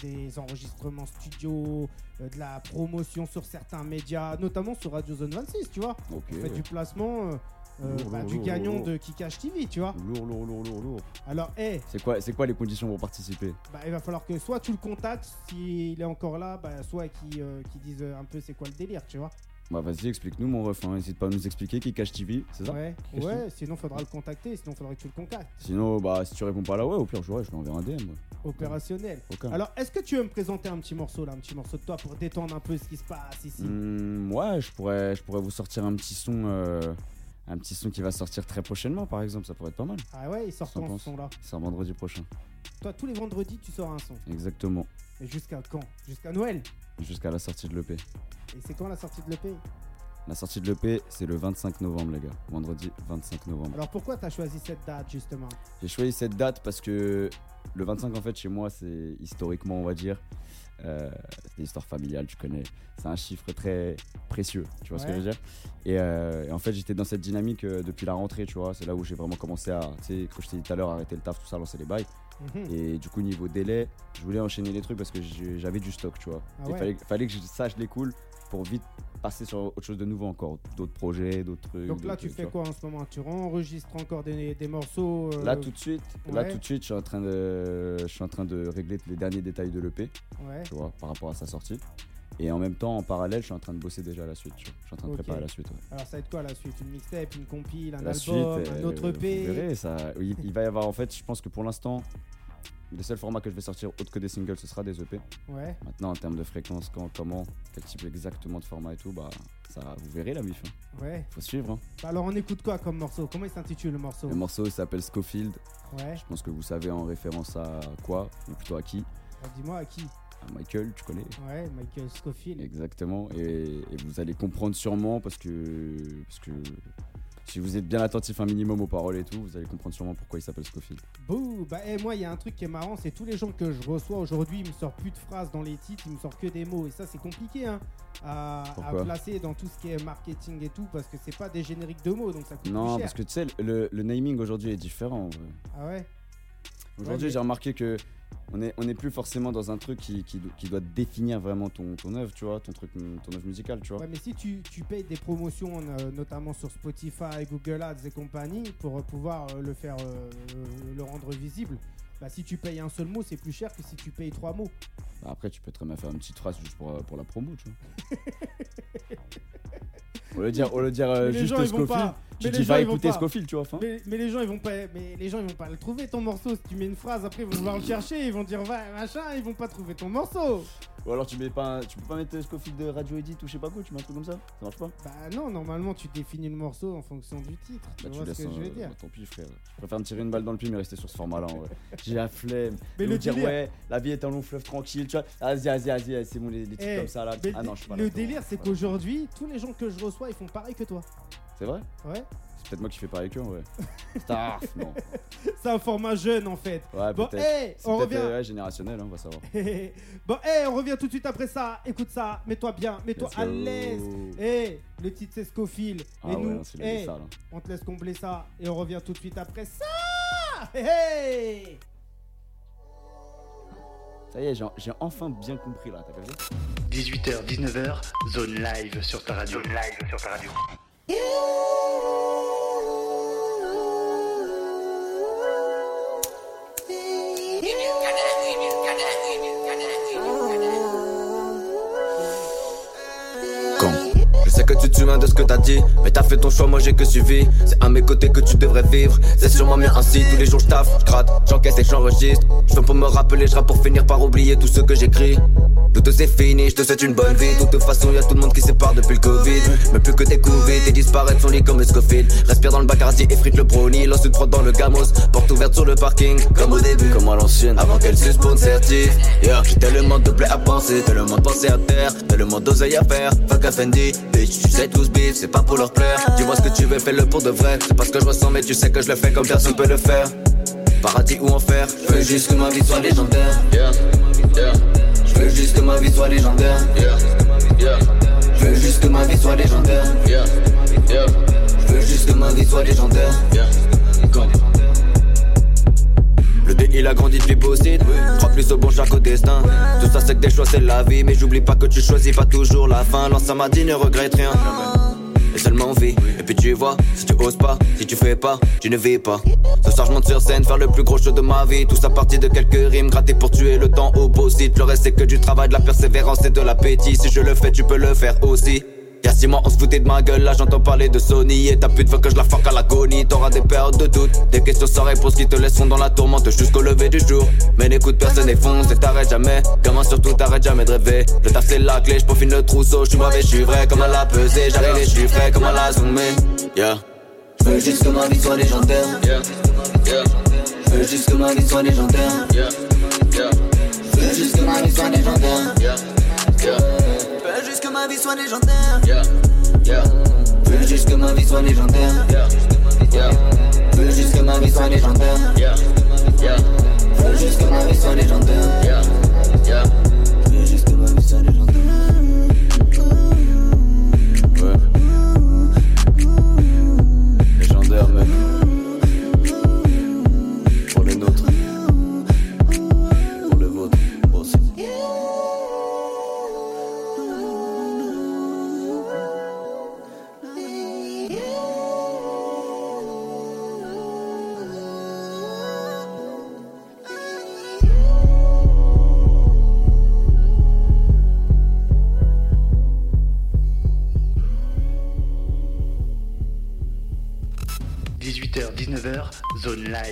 des enregistrements studio, euh, de la promotion sur certains médias, notamment sur Radio Zone 26, tu vois. Ok. On fait du placement euh, euh, Lourd, bah, lourd, du lourd, gagnant lourd. de Kikash TV, tu vois. Lourd, lourd, lourd, lourd, lourd. Alors, hé, C'est quoi, c'est quoi les conditions pour participer? bah, il va falloir que soit tu le contactes, s'il est encore là, bah, soit qu'il euh, dise un peu c'est quoi le délire, tu vois. Bah vas-y, explique-nous mon ref. Hein. N'hésite pas à nous expliquer qui cache TV, c'est ça? Ouais, ouais, sinon faudra le contacter, sinon faudrait que tu le contactes. Sinon, bah si tu réponds pas là, ouais, au pire, je, ouais, je lui enverrai un DM. ouais. Opérationnel. Aucun. Alors, est-ce que tu veux me présenter un petit morceau là, un petit morceau de toi pour détendre un peu ce qui se passe ici? Hmm, ouais, je pourrais, je pourrais vous sortir un petit son. euh, un petit son qui va sortir très prochainement, par exemple. Ça pourrait être pas mal. Ah ouais, il sort quand ce son là C'est un vendredi prochain. Toi, tous les vendredis, tu sors un son. Exactement. Et jusqu'à quand? Jusqu'à Noël Jusqu'à la sortie de l'EP. Et c'est quand la sortie de l'EP La sortie de l'EP, c'est le 25 novembre, les gars. Vendredi 25 novembre. Alors pourquoi t'as choisi cette date justement? J'ai choisi cette date parce que le 25, en fait, chez moi, c'est historiquement, on va dire, euh, c'est une histoire familiale, tu connais. C'est un chiffre très précieux, tu vois ce que je veux dire? Et, euh, et en fait, j'étais dans cette dynamique euh, depuis la rentrée, tu vois. C'est là où j'ai vraiment commencé à, tu sais, comme je t'ai dit tout à l'heure, arrêter le taf, tout ça, lancer les bails. Mhm. Et du coup, niveau délai, je voulais enchaîner les trucs parce que j'avais du stock, tu vois. Ah Il ouais. fallait, fallait que je sache les cool pour vite passer sur autre chose de nouveau encore. D'autres projets, d'autres trucs. Donc là, tu fais quoi en ce moment? Tu enregistres encore des, des morceaux euh, Là tout de suite, là tout de suite, je suis en train de, je suis en train de régler les derniers détails de l'EP, Ouais. tu vois, par rapport à sa sortie. Et en même temps, en parallèle, je suis en train de bosser déjà la suite. Je suis en train de préparer la suite. ouais. Alors ça va être quoi la suite? Une mixtape, une compile, un La album, suite, un euh, autre vous EP verrez, ça, il, il va y avoir en fait, je pense que pour l'instant, le seul format que je vais sortir autre que des singles, ce sera des EP. Ouais. Maintenant, en termes de fréquence, quand, comment, quel type exactement de format et tout, bah ça, vous verrez la mif. hein. Ouais. Faut suivre. hein. Bah alors on écoute quoi comme morceau? Comment il s'intitule le morceau? Le morceau il s'appelle Schofield. Ouais. Je pense que vous savez en référence à quoi, ou plutôt à qui Bah, Dis-moi à qui? À Michael, tu connais Ouais, Michael Scofield. Exactement, et, et vous allez comprendre sûrement parce que, parce que si vous êtes bien attentif un minimum aux paroles et tout, vous allez comprendre sûrement pourquoi il s'appelle Scofield. Bouh Bah eh, moi il y a un truc qui est marrant, c'est tous les gens que je reçois aujourd'hui, ils me sortent plus de phrases dans les titres, ils me sortent que des mots. Et ça c'est compliqué hein, à, placer dans tout ce qui est marketing et tout, parce que c'est pas des génériques de mots, donc ça coûte Non, plus cher. parce que tu sais, le, le naming aujourd'hui est différent. en vrai. Ah ouais? Aujourd'hui, mais- j'ai remarqué que on est, on est plus forcément dans un truc qui, qui, do- qui doit définir vraiment ton, ton œuvre, tu vois, ton truc, ton œuvre musicale, tu vois. Ouais, mais si tu, tu payes des promotions, euh, notamment sur Spotify, Google Ads et compagnie, pour euh, pouvoir euh, le faire, euh, le rendre visible, bah si tu payes un seul mot, c'est plus cher que si tu payes trois mots. Bah, après, tu peux très bien faire une petite phrase juste pour, pour la promo, tu vois. Au lieu de dire, au lieu de dire euh, juste Scofield, pas- tu dis va écouter. Scofield, tu vois. Mais, mais les gens ils vont pas, mais les gens ils vont pas le trouver ton morceau. Si tu mets une phrase, après ils vont vouloir le chercher, ils vont dire va machin, ils vont pas trouver ton morceau. Ou alors tu mets pas, tu peux pas mettre Scofield de Radio Edit ou je sais pas quoi, tu mets un truc comme ça, ça marche pas? Bah non, normalement tu définis le morceau en fonction du titre. Tu Bah, tu vois ce que je veux dire bah, tant pis frère. Je préfère me tirer une balle dans le pied mais rester sur ce format-là en vrai. J'ai la flemme. Mais le dire délire- ouais, la vie est un long fleuve tranquille, tu vois. Vas-y, vas-y, vas-y, c'est bon les, les trucs Eh, comme ça là. Ah non, je suis pas le délire c'est qu'aujourd'hui, tous les gens que je reçois ils font pareil que toi. C'est vrai? Ouais. C'est faites-moi kiffer par avec eux, ouais. Star, non. C'est un format jeune en fait. Ouais, Bon, peut-être. hey, on peut-être revient. euh, ouais, générationnel, hein, on va savoir. bon, hey, on revient tout de suite après ça. Écoute ça, mets-toi bien, mets-toi à l'aise. Hey, le titre c'est Scofield. Ah et ouais, nous, hey, sale, hein. on te laisse combler ça et on revient tout de suite après ça. Hey. Ça y est, j'ai j'ai enfin bien compris là, t'as capté? 18h, 19h, zone live sur ta radio. Zone live sur ta radio. Tu te souviens de ce que t'as dit, mais t'as fait ton choix, moi j'ai que suivi. C'est à mes côtés que tu devrais vivre, c'est sûrement mieux ainsi. Tous les jours je taffe, je gratte, j'encaisse et j'enregistre. Je pour me rappeler, je pour finir par oublier tout ce que j'écris. Tout c'est fini, je te souhaite une bonne vie. De toute façon, y a tout le monde qui sépare depuis le Covid. Mais plus que tes Covid, et disparaître son lit comme Escoffield. Respire dans le Bacardi, effrite le brownie, lance une prod dans le gamos. Porte ouverte sur le parking, comme au début, comme à l'ancienne. Avant qu'elle se spawn certif. Yeah, tellement de blé à penser, tellement de pensées à terre, tellement d'oseille à faire. Fuck Fendi, bitch, tu sais tous beef, c'est pas pour leur plaire. Dis-moi ce que tu veux, fais-le pour de vrai. C'est pas ce que je ressens, mais tu sais que je le fais comme personne peut le faire. Paradis ou enfer, je veux juste que ma vie soit légendaire. Je veux juste que ma vie soit légendaire. Je veux juste que ma vie soit légendaire. Je veux juste que ma vie soit légendaire. Le dé il a grandi depuis possible Crois plus au bon choix qu'au destin Tout ça c'est que des choix c'est la vie Mais j'oublie pas que tu choisis pas toujours la fin Lance à ma dit ne regrette rien Et puis tu vois Si tu oses pas Si tu fais pas Tu ne vis pas. Ce soir je monte sur scène Faire le plus gros show de ma vie. Tout ça parti de quelques rimes Gratter pour tuer le temps au beau Le reste c'est que du travail De la persévérance et de l'appétit. Si je le fais tu peux le faire aussi Y'a six mois on se foutait de ma gueule, là j'entends parler de Sony Et ta pute veut que je la fuck à l'agonie. T'auras des périodes de doute, des questions sans réponse qui te laisseront dans la tourmente jusqu'au lever du jour. Mais n'écoute personne et fonce et t'arrêtes jamais. Gamin surtout t'arrêtes jamais de rêver. Le taf c'est la clé, j'profile le trousseau. J'suis mauvais, j'suis vrai comme à la pesée. J'arrive et j'suis frais comme à la zoomée Yeah. J'veux juste que ma vie soit légendaire. Yeah Yeah J'veux juste que ma vie soit légendaire. Yeah Yeah J'veux juste que ma vie soit légendaire. Yeah Yeah veux ma vie soit légendaire. Yeah, yeah. Veux juste que ma vie soit légendaire. Yeah, yeah. Veux juste que ma vie soit légendaire. Yeah, yeah. Veux juste que ma vie soit légendaire. Yeah, yeah. Veux juste que ma vie soit légendaire.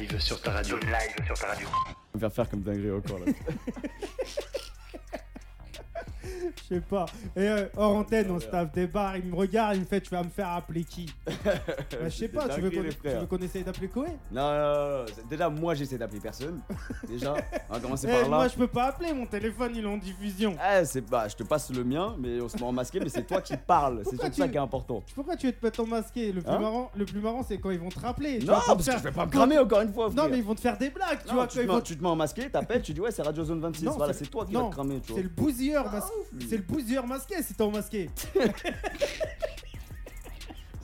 Live sur ta radio. Zone live sur ta radio. On va faire faire comme dinguerie encore là. Sais pas. Et euh, hors antenne, on se tape des barres. Il me regarde, il me fait Tu vas me faire appeler qui? Bah, Je sais pas, tu veux, qu'on tu veux qu'on essaye d'appeler Koé? Non, non, non, non. c'est- Déjà, moi j'essaie d'appeler personne. Déjà, on va commencer Eh, par là. Moi, je peux pas appeler, mon téléphone, il est en diffusion. Eh, c'est bah, je te passe le mien, mais on se met en masqué, mais c'est toi qui parles. C'est Pourquoi surtout ça tu- qui est important. Pourquoi tu veux te mettre en masqué? Le plus, Hein marrant, le plus marrant, c'est quand ils vont te rappeler. Tu Non, vas pas te parce que faire- je vais pas me cramer encore une fois. Non, frère. mais ils vont te faire des blagues, tu Non, vois. tu, quand te ils mets, vont- tu te mets en masqué, t'appelles, tu dis ouais, c'est Radio Zone 26. Non, voilà, c'est- c'est toi qui non, vas te cramer, tu vois. C'est le bousilleur Ah, masqué. lui. C'est le bousilleur masqué si t'es en masqué.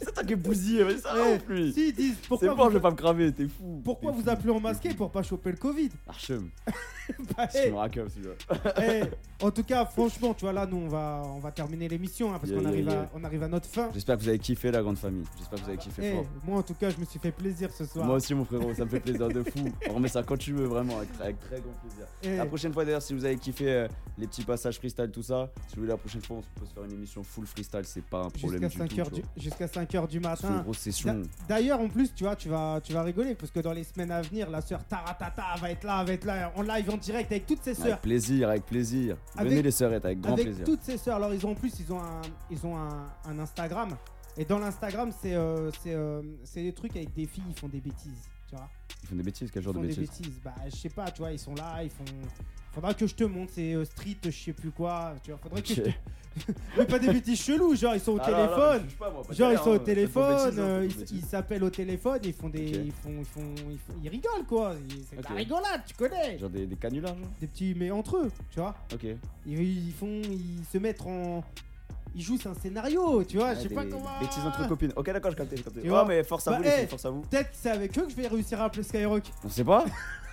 C'est toi qui es bousillé, mais ça Eh, ouf, lui. Si ils disent C'est pourquoi, bon, vous, je vais pas me cramer, t'es fou. pourquoi vous appelez en masqué pour pas choper le Covid? Archem, Bah, je eh, me raccole celui-là. eh, En tout cas, franchement, tu vois, là, nous, on va, on va terminer l'émission hein, parce Yeah, qu'on yeah, arrive, yeah. À, on arrive à notre fin. J'espère que vous avez kiffé la grande famille. J'espère que vous avez kiffé Eh, fort. moi, en tout cas, je me suis fait plaisir ce soir. Moi aussi, mon frérot, ça me fait plaisir de fou. On remet ça quand tu veux, vraiment, avec, avec très grand plaisir. Eh, La prochaine fois, d'ailleurs, si vous avez kiffé euh, les petits passages freestyle, tout ça, si vous voulez, la prochaine fois, on peut se faire une émission full freestyle, c'est pas un problème Jusqu'à du 5h jusqu'à 5 heures du matin. grosse session. D'ailleurs, en plus, tu vois, tu vas, tu vas rigoler parce que dans les semaines à venir, la sœur Taratata va être là, va être là en live, en direct avec toutes ses sœurs. Avec plaisir, avec plaisir. Avec- Venez les sœurettes, avec grand avec plaisir. toutes ses sœurs. Alors ils ont en plus ils ont un ils ont un, un Instagram et dans l'Instagram c'est euh, c'est euh, c'est des trucs avec des filles ils font des bêtises, tu vois. Ils font des bêtises, quel Ils genre de font des bêtises bêtises. Bah je sais pas, tu vois, ils sont là, ils font Faudra que je te montre, c'est euh, street, je sais plus quoi. Tu vois, faudrait que je te... Mais pas des bêtises chelous, genre ils sont au Ah, non, non, mais téléphone. je juge pas, moi, pas Genre ils sont au hein. Téléphone, bêtises, hein, euh, ils- ils bêtises. s'appellent au téléphone, ils font des, ils font, ils font, ils font- ils rigolent quoi. Ils- C'est de la rigolade, tu connais. Genre des, des canulars, genre Des petits, mais entre eux, tu vois. Ok. Ils, ils font, ils se mettent en, ils jouent c'est un scénario, tu vois. je sais pas comment. Bêtises entre copines. Ok, d'accord, je capte, je capte. Tu Oh, vois mais force à Bah, vous, les filles, force à vous. Peut-être que c'est avec eux que je vais réussir à appeler Skyrock. On sait pas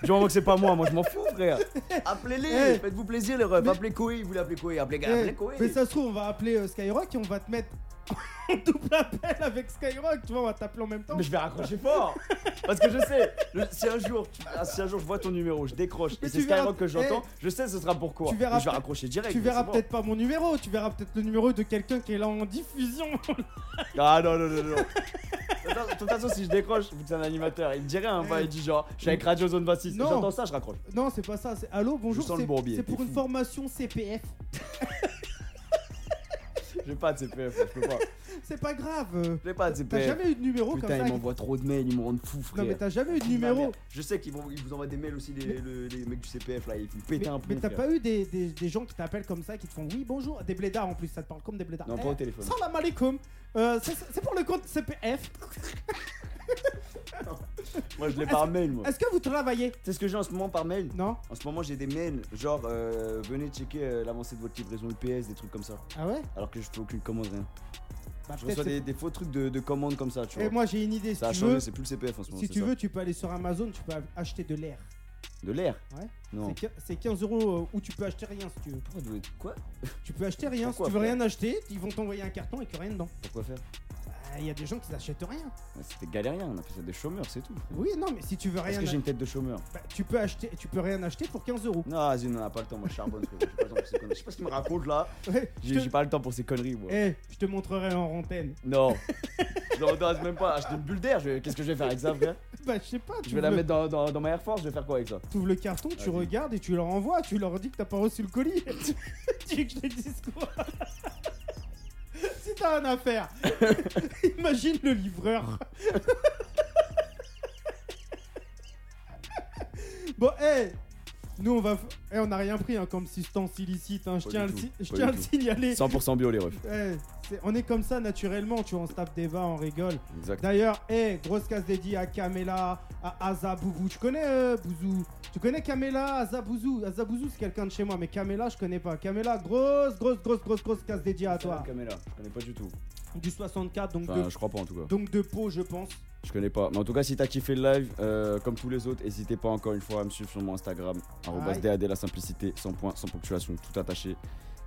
Du moment que c'est pas moi, moi je m'en fous, frère. Appelez-les, faites-vous plaisir, les refs. Appelez Koei, vous voulez appeler Koei, appelez, appelez Koei. mais ça se trouve, on va appeler euh, Skyrock et on va te mettre double appel avec Skyrock, tu vois, on va t'appeler en même temps. Mais je vais raccrocher fort Parce que je sais, si un jour, tu- ah, si un jour je vois ton numéro, je décroche Mais et c'est tu verras- Skyrock que j'entends, je sais ce sera pourquoi. tu verras Mais je vais raccrocher direct. Tu mais verras c'est bon. peut-être pas mon numéro, tu verras peut-être le numéro de quelqu'un qui est là en diffusion. Ah non, non, non, non. Attends, De toute façon, si je décroche, vu que c'est un animateur, il me dit rien, bah, il dit genre, je suis avec Radio Zone 26. Non. J'entends ça, je raccroche. non, c'est pas ça, c'est allô, bonjour, sens le c'est bourbier, c'est pour une fou. formation CPF. J'ai pas de CPF, je peux pas. C'est pas grave. euh, J'ai pas de T'as CPF. jamais eu de numéro Putain, comme ça ils m'envoient trop de mails, ils me rendent fou, frère. Non, mais t'as jamais eu de Putain, numéro. Je sais qu'ils vont, ils vous envoient des mails aussi, les, le- les mecs du CPF là, ils péter Mais, un plomb. mais t'as pas eu des, des, des gens qui t'appellent comme ça, qui te font oui, bonjour, des blédards en plus, ça te parle comme des blédards. Non, Eh, pas au téléphone. Salam alaikum. Euh, c'est c'est pour le compte CPF. Moi, je l'ai par mail, moi. Est-ce que vous travaillez? C'est ce que j'ai en ce moment par mail. Non En ce moment, j'ai des mails genre euh, venez checker euh, l'avancée de votre livraison UPS, des trucs comme ça. Ah ouais? Alors que je fais aucune commande, rien. Bah, Je peut-être reçois c'est- des, des faux trucs de, de commandes comme ça, tu Et vois. moi j'ai une idée, si ça a tu changé, veux, c'est plus le CPF en ce moment. si c'est tu ça. veux, tu peux aller sur Amazon, tu peux acheter de l'air. De l'air Ouais. Non. C'est quin- C'est 15 euros euh, où tu peux acheter rien si tu veux. Pourquoi Quoi? Tu peux acheter rien Pourquoi si tu veux faire? rien acheter, ils vont t'envoyer un carton et que rien dedans. Pourquoi faire? Bah, Il y a des gens qui n'achètent rien. Ouais, C'était galérien, on a fait ça des chômeurs, c'est tout. frère. Oui, non, mais si tu veux Parce rien que j'ai une tête de chômeur. tu peux acheter, tu peux rien acheter pour 15 euros. Non, vas-y, on a pas le temps, moi je charbonne, frère. J'ai pas le temps pour ces conneries. Je sais pas ce qu'il me raconte là. Ouais, je J'ai te- pas le temps pour ces conneries, moi. Eh, je te montrerai en antenne. Non. je m'intéresse même pas acheter une bulle d'air. je Qu'est-ce que je vais faire avec ça, frère? Bah, je sais pas, tu Je vais la le- mettre dans, dans, dans ma Air Force, je vais faire quoi avec ça? T'ouvres le carton, tu Vas-y. regardes et tu leur envoies, tu leur dis que t'as pas reçu le colis. tu veux que je te dise quoi Si t'as un affaire, imagine le livreur. bon, hé Nous, on va. Eh, on a rien pris hein, comme substance illicite. hein, Je tiens, à le, si- je tiens à le signaler. 100% bio, les refs. Eh, on est comme ça naturellement, tu vois, on se tape des bas, on rigole. D'ailleurs, eh, grosse case dédiée à Kamela, à Aza Boubou. Tu connais euh, Bouzou? Tu connais Kamela, Aza Bouzou? Aza Bouzou, c'est quelqu'un de chez moi, mais Kamela, je connais pas. Kamela, grosse, grosse, grosse, grosse, grosse case dédiée à toi. Caméra, je connais pas du tout. Du 64, donc, Enfin, de, je crois pas en tout cas. donc de peau, je pense. Je connais pas. Mais en tout cas, si t'as kiffé le live, euh, comme tous les autres, n'hésitez pas encore une fois à me suivre sur mon Instagram. DAD la simplicité, sans point, sans ponctuation, tout attaché.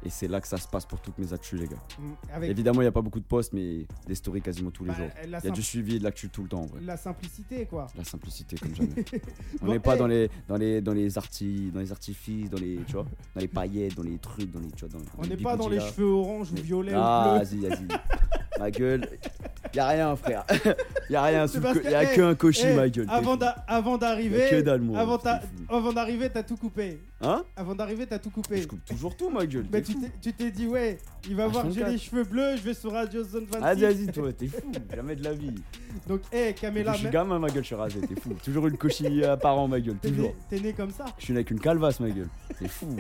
Et c'est là que ça se passe pour toutes mes actus, les gars. Mm, Avec Évidemment, il n'y a pas beaucoup de posts, mais des stories quasiment tous les bah, jours. Il y a du suivi et de l'actu tout le temps, en vrai. la simplicité, quoi. La simplicité comme jamais. On Bon, n'est pas eh. dans les dans les dans les arti- dans les artifices, dans les tu vois, dans les paillettes, dans les trucs, dans les tu vois, dans On n'est pas dans les cheveux orange ou violet Ah, vas-y, vas-y. ma gueule. Y a rien, frère. y a rien. Sous que, y a eh, qu'un cochis, Eh, ma gueule. avant d'arriver, que dalle, moi. avant, d'arriver, t'as tout coupé. Hein? Avant d'arriver, t'as tout coupé. Je coupe toujours tout, ma gueule. Mais tu t'es- dit, ouais, il va voir que j'ai H24. les cheveux bleus, je vais sur Radio Zone 26. Vas-y, vas-y, toi, t'es fou. Jamais de la vie. Donc, hé, Kamela, je suis gamin, ma gueule, je suis rasé. T'es fou. Toujours une cochille apparent, ma gueule. Toujours. t'es né comme ça. Je suis né avec une calvasse, ma gueule. T'es fou.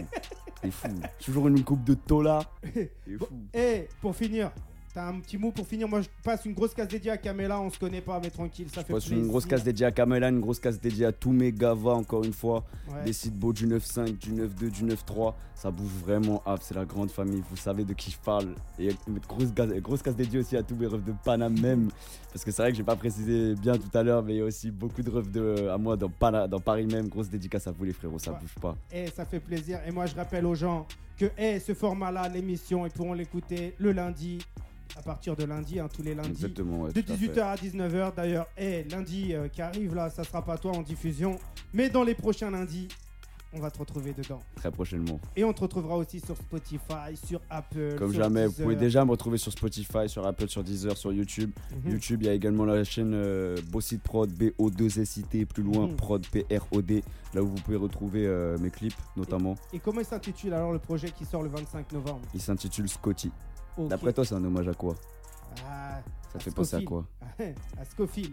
T'es fou. Toujours une coupe de tola. T'es fou. Et pour finir, t'as un petit mot pour finir. Moi, je passe une grosse case dédiée à Kamela. On se connaît pas, mais tranquille, ça fait passe plaisir. une grosse case dédiée à Kamela, une grosse case dédiée à tous mes gavas, encore une fois. Ouais. Des sites beaux du 9.5, du 9.2, du 9.3. Ça bouge vraiment up, c'est la grande famille. Vous savez de qui je parle. Et une grosse, grosse case dédiée aussi à tous mes refs de Paname même. Parce que c'est vrai que j'ai pas précisé bien tout à l'heure, mais il y a aussi beaucoup de refs de, à moi dans, Pana- dans Paris même. Grosse dédicace à vous les frérots, ça Ouais. bouge pas. Et ça fait plaisir. Et moi, je rappelle aux gens que eh, ce format-là, l'émission, ils pourront l'écouter le lundi, à partir de lundi, hein, tous les lundis. Exactement, ouais, De tout à fait. 18h à 19h. D'ailleurs, lundi euh, qui arrive là, ça sera pas toi en diffusion. Mais dans les prochains lundis, on va te retrouver dedans. Très prochainement. Et on te retrouvera aussi sur Spotify, sur Apple. Comme sur jamais, vous pouvez déjà me retrouver sur Spotify, sur Apple, sur Deezer, sur YouTube. Mhm. YouTube, il y a également la chaîne euh, Bossit Prod, B-O-2-S-I-T, plus loin, Mhm. Prod, P-R-O-D, là où vous pouvez retrouver euh, mes clips notamment. Et comment il s'intitule alors le projet qui sort le 25 novembre? Il s'intitule Scotty. D'après toi, c'est un hommage à quoi? Ah, Ça te fait penser à quoi à Scofield.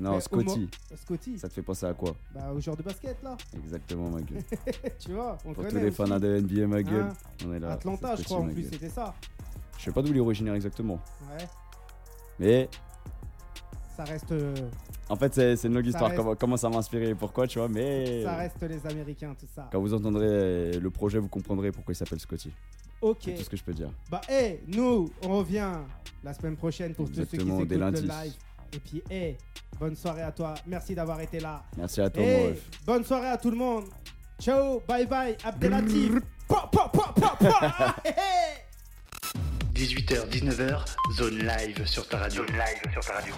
Non, Scotty. Scotty. Ça te fait penser à quoi Bah, au joueur de basket, là. Exactement, ma gueule. tu vois, on Pour connaît. tous les fans de NBA, ma gueule. Hein, On est là. Atlanta, je crois, en plus, gueule. c'était ça. Je sais pas d'où il est originaire exactement. Ouais, Mais ça reste, euh, en fait, c'est une longue histoire. reste- Comment, comment ça m'a inspiré et pourquoi, tu vois. Mais ça reste les Américains, tout ça. quand vous entendrez le projet, vous comprendrez pourquoi il s'appelle Scotty. Ok. C'est tout ce que je peux dire. Bah, hé, nous, on revient la semaine prochaine pour tous ceux qui Exactement, écoutent le live. Et puis, hé, bonne soirée à toi. Merci d'avoir été là. Merci à toi, mon ref. bonne soirée à tout le monde. Ciao, bye bye, Abdelatif. Pa, pa, pa, pa, pa. Hé, hé. 18h, 19h, zone live sur ta radio. Zone live sur ta radio.